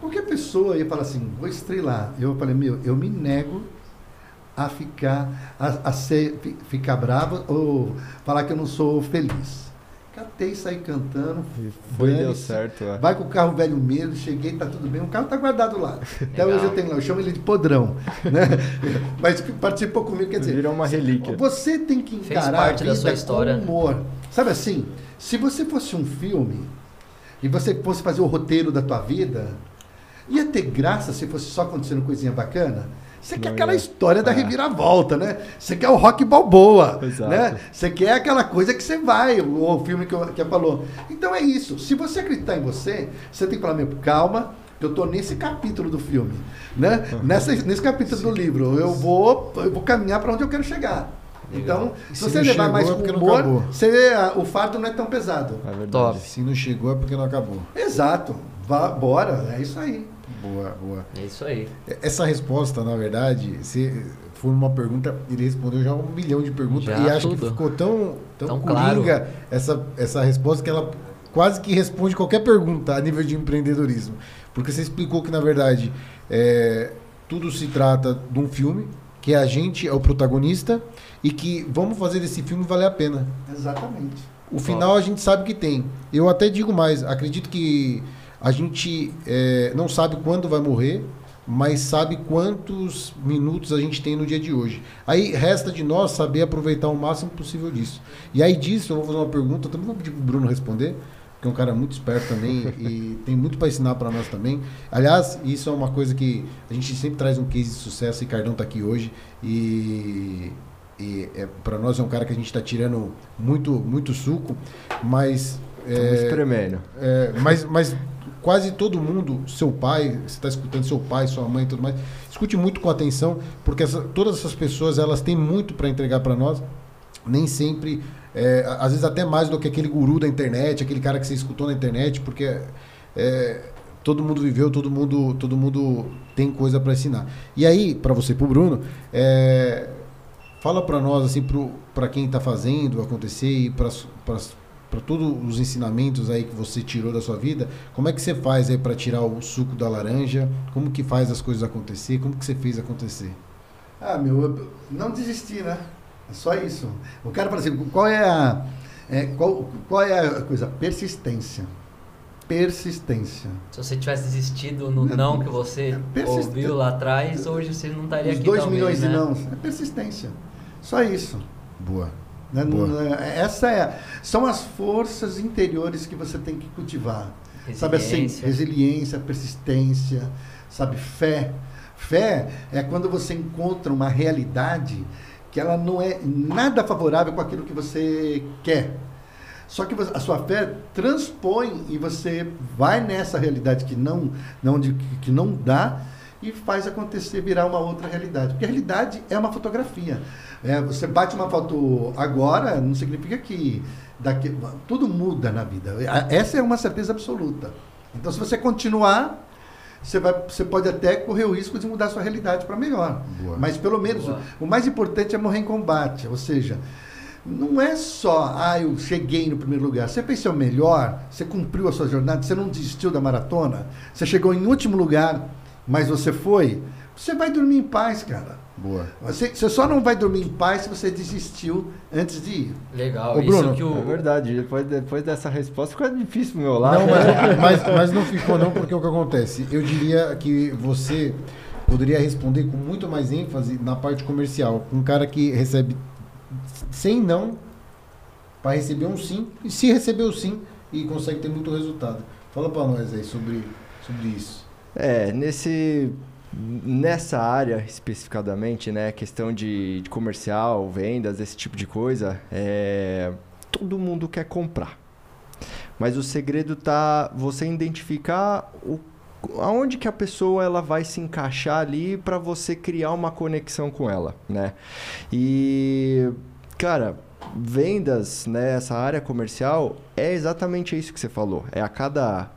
Qualquer pessoa ia falar assim, vou estrelar. Eu falei, meu, eu me nego a ficar, a, a ser, fi- ficar bravo ou falar que eu não sou feliz. Catei, saí cantando. Foi, deu certo. é. Vai com o carro velho mesmo, cheguei, tá tudo bem. O carro tá guardado lá. [LAUGHS] Até Legal. hoje eu tenho lá, eu chamo ele de podrão. [LAUGHS] Né? Mas participou comigo, quer dizer, Virou uma relíquia. você tem que Fez encarar parte a da sua história, com humor. Sabe assim, se você fosse um filme e você fosse fazer o roteiro da tua vida, ia ter graça se fosse só acontecendo coisinha bacana? Você quer aquela ia. história da É. reviravolta, né? Você quer o rock balboa, Exato. né? Você quer aquela coisa que você vai, o, o filme que, eu, que eu falou. Então é isso. Se você acreditar em você, você tem que falar, meu, calma, eu tô nesse capítulo do filme, né? Nessa, nesse capítulo do livro, eu vou, eu vou caminhar para onde eu quero chegar. Então, se se você levar chegou, mais é com porque não humor, você, o fardo não é tão pesado. É verdade. Top. Se não chegou é porque não acabou. Exato. Vá, bora, é isso aí. Boa, boa. É isso aí. Essa resposta, na verdade, se foi uma pergunta, ele respondeu já um milhão de perguntas Já e acho tudo. que ficou tão, tão, Tão coringa essa, essa resposta que ela quase que responde qualquer pergunta a nível de empreendedorismo. Porque você explicou que, na verdade, é, tudo se trata de um filme, que a gente é o protagonista e que vamos fazer desse filme valer a pena. Exatamente. O final a gente sabe que tem. Eu até digo mais, acredito que a gente é, não sabe quando vai morrer, mas sabe quantos minutos a gente tem no dia de hoje. Aí resta de nós saber aproveitar o máximo possível disso. E aí disso eu vou fazer uma pergunta, também vou pedir pro Bruno responder, que é um cara muito esperto também e [LAUGHS] tem muito para ensinar para nós também. Aliás, isso é uma coisa que a gente sempre traz um case de sucesso, e Cardão tá aqui hoje e e é, para nós é um cara que a gente está tirando muito muito suco, mas Estamos é, espremendo. é, mas, mas quase todo mundo, seu pai, você está escutando seu pai, sua mãe e tudo mais, escute muito com atenção, porque essa- todas essas pessoas elas têm muito para entregar para nós, nem sempre, é, às vezes até mais do que aquele guru da internet, aquele cara que você escutou na internet, porque é, todo mundo viveu, todo mundo, todo mundo tem coisa para ensinar. E aí, para você, para o Bruno, é, fala para nós assim, para quem está fazendo acontecer e para para todos os ensinamentos aí que você tirou da sua vida, como é que você faz aí para tirar o suco da laranja? Como que faz as coisas acontecer? Como que você fez acontecer? Ah, meu, eu não desistir, né? É só isso. O cara fala assim, qual é a, é, qual, qual é a coisa? Persistência. Persistência. Se você tivesse desistido no não que você Persiste- ouviu lá atrás, hoje você não estaria Os aqui dois talvez, milhões né? de não. É persistência. Só isso. Boa. Né? É- Essa é, são as forças interiores que você tem que cultivar. Sabe assim, Resiliência. resiliência, persistência, sabe, fé. Fé é quando você encontra uma realidade que ela não é nada favorável com aquilo que você quer. Só que a sua fé transpõe e você vai nessa realidade que não, não, que não dá e faz acontecer virar uma outra realidade. Porque a realidade é uma fotografia. É, você bate uma foto agora, não significa que daqui, tudo muda na vida. Essa é uma certeza absoluta. Então, se você continuar, você, vai, você pode até correr o risco de mudar a sua realidade para melhor. Boa. Mas pelo menos Boa. o mais importante é morrer em combate. Ou seja, não é só, ah, eu cheguei no primeiro lugar. Você fez seu melhor, você cumpriu a sua jornada, você não desistiu da maratona, você chegou em último lugar, mas você foi. Você vai dormir em paz, cara. Boa. Você, você só não vai dormir em paz se você desistiu antes de ir. Legal, Ô, isso Bruno, que o... É verdade, depois, depois dessa resposta fica difícil pro meu lado. Não, mas, [LAUGHS] mas, mas não ficou não, porque o que acontece? Eu diria que você poderia responder com muito mais ênfase na parte comercial. Um cara que recebe 100 não para receber um sim, e se receber o sim, e consegue ter muito resultado. Fala para nós aí sobre, sobre isso. É, nesse nessa área especificadamente, né, questão de, de comercial, vendas, esse tipo de coisa, é, todo mundo quer comprar. Mas o segredo tá você identificar o, aonde que a pessoa ela vai se encaixar ali para você criar uma conexão com ela, né? E cara, vendas, né, área comercial é exatamente isso que você falou. É a cada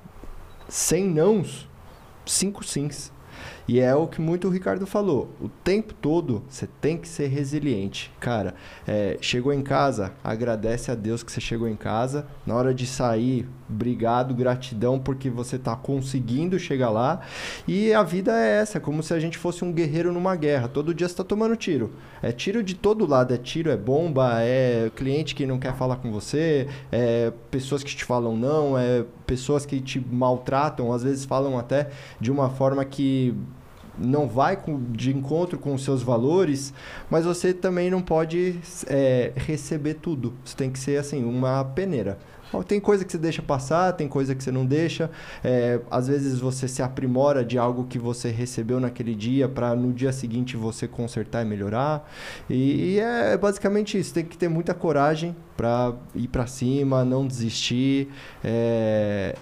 100 nãos, 5 sims. E é o que muito o Ricardo falou. O tempo todo você tem que ser resiliente. Cara, é, chegou em casa, agradece a Deus que você chegou em casa. Na hora de sair, obrigado, gratidão, porque você está conseguindo chegar lá. E a vida é essa, é como se a gente fosse um guerreiro numa guerra. Todo dia você está tomando tiro. É tiro de todo lado. É tiro, é bomba, é cliente que não quer falar com você, é pessoas que te falam não, é pessoas que te maltratam, às vezes falam até de uma forma que não vai de encontro com os seus valores, mas você também não pode é, receber tudo. Você tem que ser assim, uma peneira. Tem coisa que você deixa passar, tem coisa que você não deixa. É, às vezes você se aprimora de algo que você recebeu naquele dia para no dia seguinte você consertar e melhorar. E, e é basicamente isso. Tem que ter muita coragem para ir para cima, não desistir. É,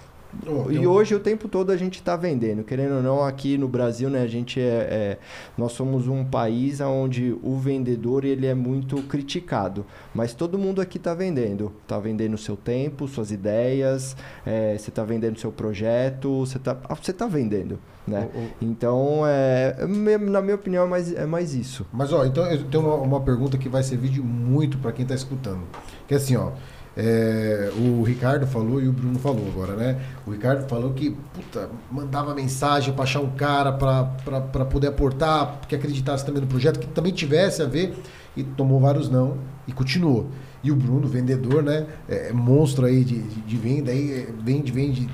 Ô, e hoje o tempo todo a gente está vendendo, querendo ou não, aqui no Brasil, né, a gente é, é- nós somos um país onde o vendedor ele é muito criticado, mas todo mundo aqui está vendendo, está vendendo seu tempo, suas ideias, é, você está vendendo seu projeto, você está você tá vendendo, né? Ô, ô, Então, é, me- na minha opinião, é mais, é mais isso. Mas ó, então eu tenho uma, uma pergunta que vai servir de muito para quem tá escutando. Que é assim, ó. É, o Ricardo falou e o Bruno falou agora, né? O Ricardo falou que, puta, mandava mensagem para achar um cara para poder aportar, que acreditasse também no projeto, que também tivesse a ver, e tomou vários não e continuou. E o Bruno, vendedor, né? É, monstro aí de, de, de venda, aí, é, vende, vende.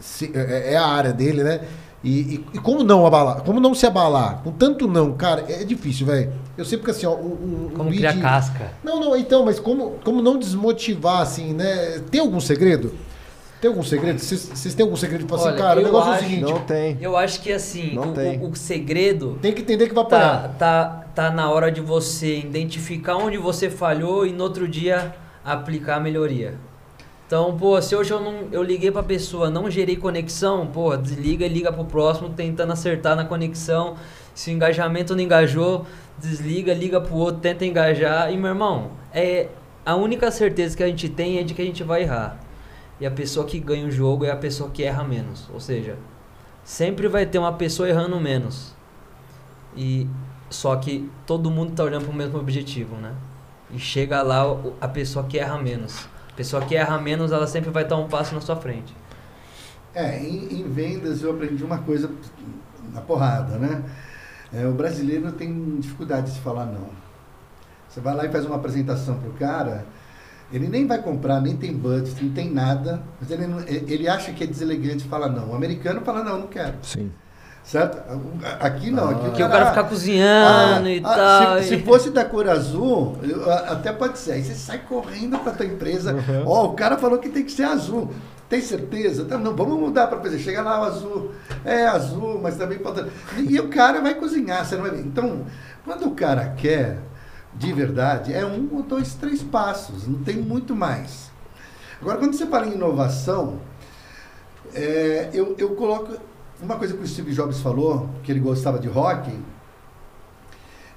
se- é, é a área dele, né? E, e- e como não abalar? Como não se abalar? Com tanto não, cara, é difícil, velho. Eu sei porque assim, ó, um, um, Como criar lead- casca. Não, não, então, mas como, como não desmotivar, assim, né? Tem algum segredo? Tem algum segredo? Vocês têm algum segredo pra assim, Olha, cara, o negócio é o acho- seguinte, Não tem. Eu acho que assim, Não o, tem. o- o segredo tem que entender que vai tá, apanhar. tá, tá na hora de você identificar onde você falhou e no outro dia aplicar a melhoria. Então, pô, se hoje eu não eu liguei pra pessoa, não gerei conexão, pô, desliga e liga pro próximo tentando acertar na conexão. Se o engajamento não engajou, desliga, liga pro outro, tenta engajar. E meu irmão, é a única certeza que a gente tem é de que a gente vai errar. E a pessoa que ganha o jogo é a pessoa que erra menos. Ou seja, sempre vai ter uma pessoa errando menos. E só que todo mundo tá olhando pro mesmo objetivo, né? E chega lá a pessoa que erra menos. A pessoa que erra menos, ela sempre vai estar um passo na sua frente. É, em, em vendas eu aprendi uma coisa na porrada, né? É, o brasileiro tem dificuldade de falar não. Você vai lá e faz uma apresentação pro cara, ele nem vai comprar, nem tem budget, não tem nada, mas ele, ele acha que é deselegante falar não. O americano fala não, não quero. Sim. Certo? Aqui não. Aqui Que o cara fica cozinhando Ah, e ah, tal. Se, e- se fosse da cor azul, eu- até pode ser. Aí você sai correndo para tua empresa. Ó, o cara falou que tem que ser azul. Tem certeza? Tá, não, vamos mudar para coisa. Chega lá o azul. É azul, mas também pode. E o cara vai cozinhar, você não vai ver. Então, quando o cara quer, de verdade, é um ou dois, três passos. Não tem muito mais. Agora, quando você fala em inovação, é, eu, eu coloco uma coisa que o Steve Jobs falou, que ele gostava de rock.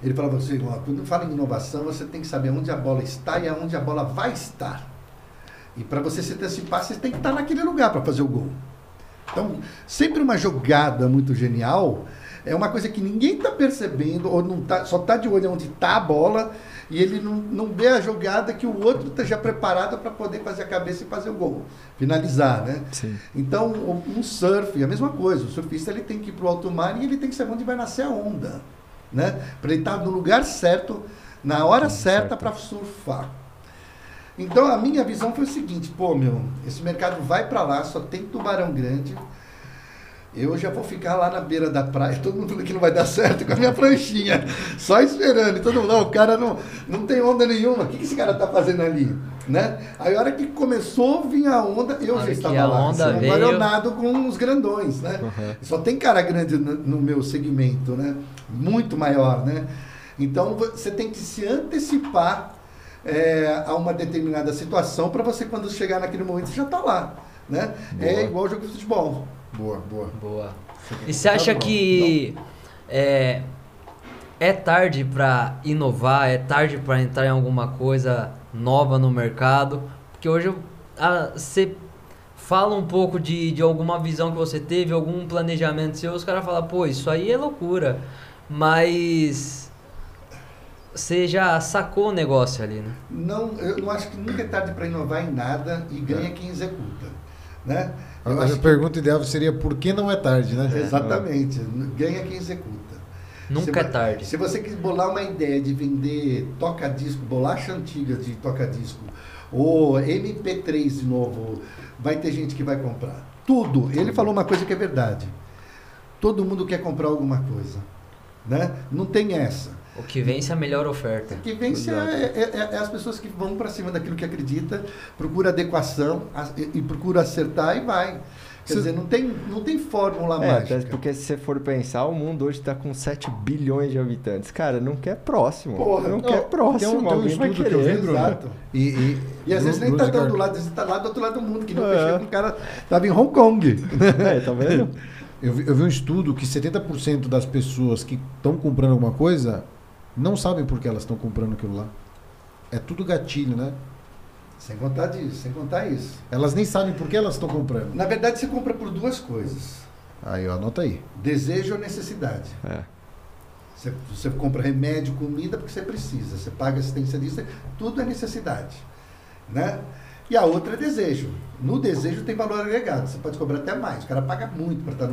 Ele falava assim, quando fala em inovação, você tem que saber onde a bola está e aonde a bola vai estar. E para você se antecipar, você tem que estar naquele lugar para fazer o gol. Então, sempre uma jogada muito genial é uma coisa que ninguém está percebendo, ou não tá, só está de olho onde está a bola, e ele não, não vê a jogada que o outro esteja preparado para poder fazer a cabeça e fazer o gol, finalizar, né? Sim. Então, um surf, a mesma coisa. O surfista ele tem que ir para o alto mar e ele tem que saber onde vai nascer a onda, né? Para ele estar no lugar certo, na hora certa certo. para surfar. Então, a minha visão foi o seguinte: pô, meu, esse mercado vai para lá, só tem tubarão grande. Eu já vou ficar lá na beira da praia, todo mundo falando que não vai dar certo com a minha pranchinha, só esperando. E todo mundo, não, o cara não, não tem onda nenhuma, o que que esse cara tá fazendo ali? Né? Aí a hora que começou a vir a onda, eu A já estava lá, onda assim, veio- marionado com os grandões, né? Só tem cara grande no, no meu segmento, né? Muito maior, né? Então você tem que se antecipar é, a uma determinada situação para você quando chegar naquele momento você já está lá, né? É igual jogo de futebol. Boa, boa. Boa. E você acha Tá que é, é tarde pra inovar, é tarde pra entrar em alguma coisa nova no mercado? Porque hoje você fala um pouco de, de alguma visão que você teve, algum planejamento seu, os caras falam, pô, isso aí é loucura. Mas você já sacou o negócio ali, né? Não, eu não acho que nunca é tarde para inovar em nada e ganha quem executa, né? Eu A, acho a que- pergunta ideal seria por que não é tarde, né? Exatamente, ganha quem executa. Nunca Se é tarde. Se você quis bolar uma ideia de vender toca-disco, bolacha antiga de toca-disco, ou MP3 de novo, vai ter gente que vai comprar. Tudo. Ele falou uma coisa que é verdade. Todo mundo quer comprar alguma coisa. Né? Não tem essa. O que vence é a melhor oferta. O que vence é, é- é- é as pessoas que vão para cima daquilo que acredita, procura adequação a- e, e procura acertar e vai. Quer dizer, não tem, não tem fórmula É, mágica. porque se você for pensar, o mundo hoje está com 7 bilhões de habitantes. Cara, não quer próximo. Porra. não Não, quer próximo. tem um- tem um alguém vai estudo que eu querer. vi, Bruno. Exato. E, e, E às vezes nem tá Ricardo, do lado, às vezes tá lá do outro lado do mundo, que não É. fechou com um cara tava em Hong Kong. [LAUGHS] É, tá vendo? Eu vi, eu vi um estudo que 70% das pessoas que estão comprando alguma coisa não sabem por que elas estão comprando aquilo lá. É tudo gatilho, né? Sem contar disso, sem contar isso. Elas nem sabem por que elas estão comprando. Na verdade, você compra por duas coisas: Aí, ó, anota aí. desejo ou necessidade. É. Você, você compra remédio, comida porque você precisa. Você paga assistência disso, tudo é necessidade, né? E a outra é desejo. No desejo tem valor agregado. Você pode cobrar até mais. O cara paga muito para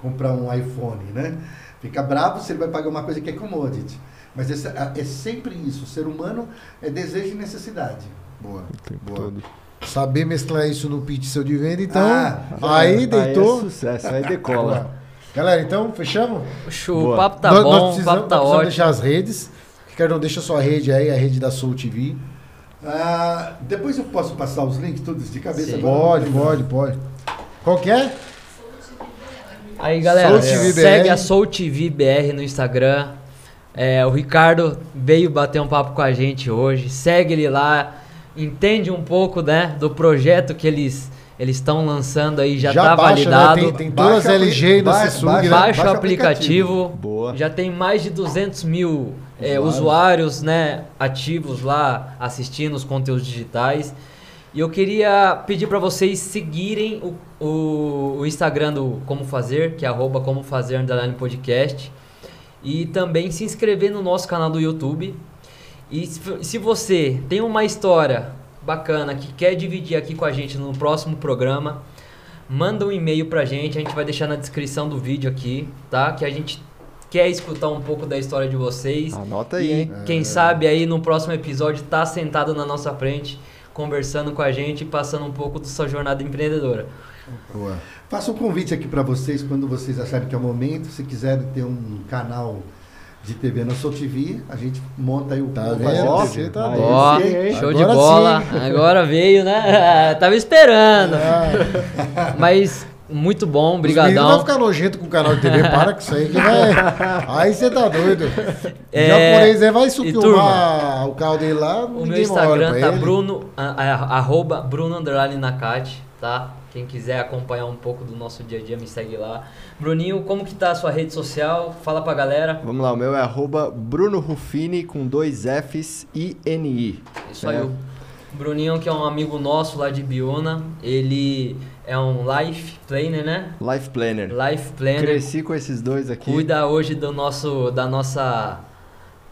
comprar um iPhone, né? Fica bravo se ele vai pagar uma coisa que é commodity. Mas esse- é, é sempre isso. O ser humano é desejo e necessidade. Boa. O tempo Boa. todo. Saber mesclar isso no pitch seu de venda, então. Ah, aí Aí deitou. é sucesso, aí decola. Galera, então, fechamos? Show, Boa. o papo tá nós, bom, nós o precisamos, papo tá nós precisamos ótimo. deixar as redes. Ricardão, deixa a sua rede aí, a rede da Soul TV. Ah, depois eu posso passar os links todos de cabeça? Pode, pode, pode. Qual que é? Aí galera, Soul TV segue BR. a Soul TV BR no Instagram. É, o Ricardo veio bater um papo com a gente hoje. Segue ele lá, entende um pouco né, do projeto que eles eles estão lançando aí, já, tá baixa, né? validado. Tem, tem todas as Baixa o LG e da Samsung, baixa- né? Baixa o aplicativo. Boa. Já tem mais de 200 mil é, Usuários. usuários né, ativos lá assistindo os conteúdos digitais. E eu queria pedir para vocês seguirem o, o, o Instagram do Como Fazer, que é arroba Como Fazer underline podcast. E também se inscrever no nosso canal do YouTube. E se, você tem uma história bacana que quer dividir aqui com a gente no próximo programa, manda um e-mail pra gente, a gente vai deixar na descrição do vídeo aqui, tá? Que a gente quer escutar um pouco da história de vocês. Anota aí, e hein? quem sabe aí no próximo episódio tá sentado na nossa frente conversando com a gente e passando um pouco da sua jornada empreendedora. Boa. Faço um convite aqui para vocês, quando vocês acharem que é o momento, se quiserem ter um canal de TV na Soul TV, a gente monta aí o Tá vendo? tá Aí. Ó, hein? show de bola. sim. [LAUGHS] Agora veio, né? [LAUGHS] Tava esperando. Ah, Mas muito bom, Os meninos vão brigadão. ficar nojento com o canal de TV, [LAUGHS] para com isso aí que vai. Aí você tá doido. O É, japonês aí vai e filmar o carro dele lá, O meu Instagram tá ele. Bruno, a- a- arroba Bruno Underline Nakati, tá? Quem quiser acompanhar um pouco do nosso dia a dia, me segue lá. Bruninho, como que tá a sua rede social? Fala pra galera. Vamos lá, o meu é arroba Bruno Rufini com dois Fs e N-I. Isso aí, o Bruninho, que é um amigo nosso lá de Biona, ele é um life planner, né? Life Planner. Life planner. Cresci com esses dois aqui. Cuida hoje do nosso, da nossa...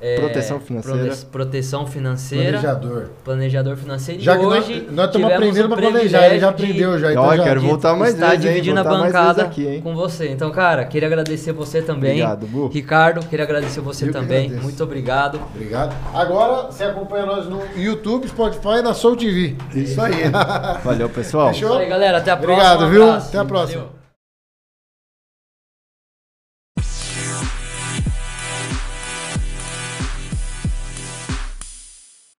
é, Proteção financeira. prote- Proteção financeira. Planejador. Planejador financeiro. Já e que nós- hoje nós estamos aprendendo o pra planejar, ele já aprendeu já. Então já quero voltar mais está vezes, hein? dividindo a bancada aqui, hein? com você. Então, cara, queria agradecer você também. Obrigado, Bu. Ricardo, queria agradecer você Eu também. Muito obrigado. Obrigado. Agora você acompanha nós no YouTube, Spotify e na Soul TV. Isso aí. [LAUGHS] Valeu, pessoal. Fechou? Isso aí, galera. Até a Obrigado, próxima. Um viu? Até a próxima. Valeu.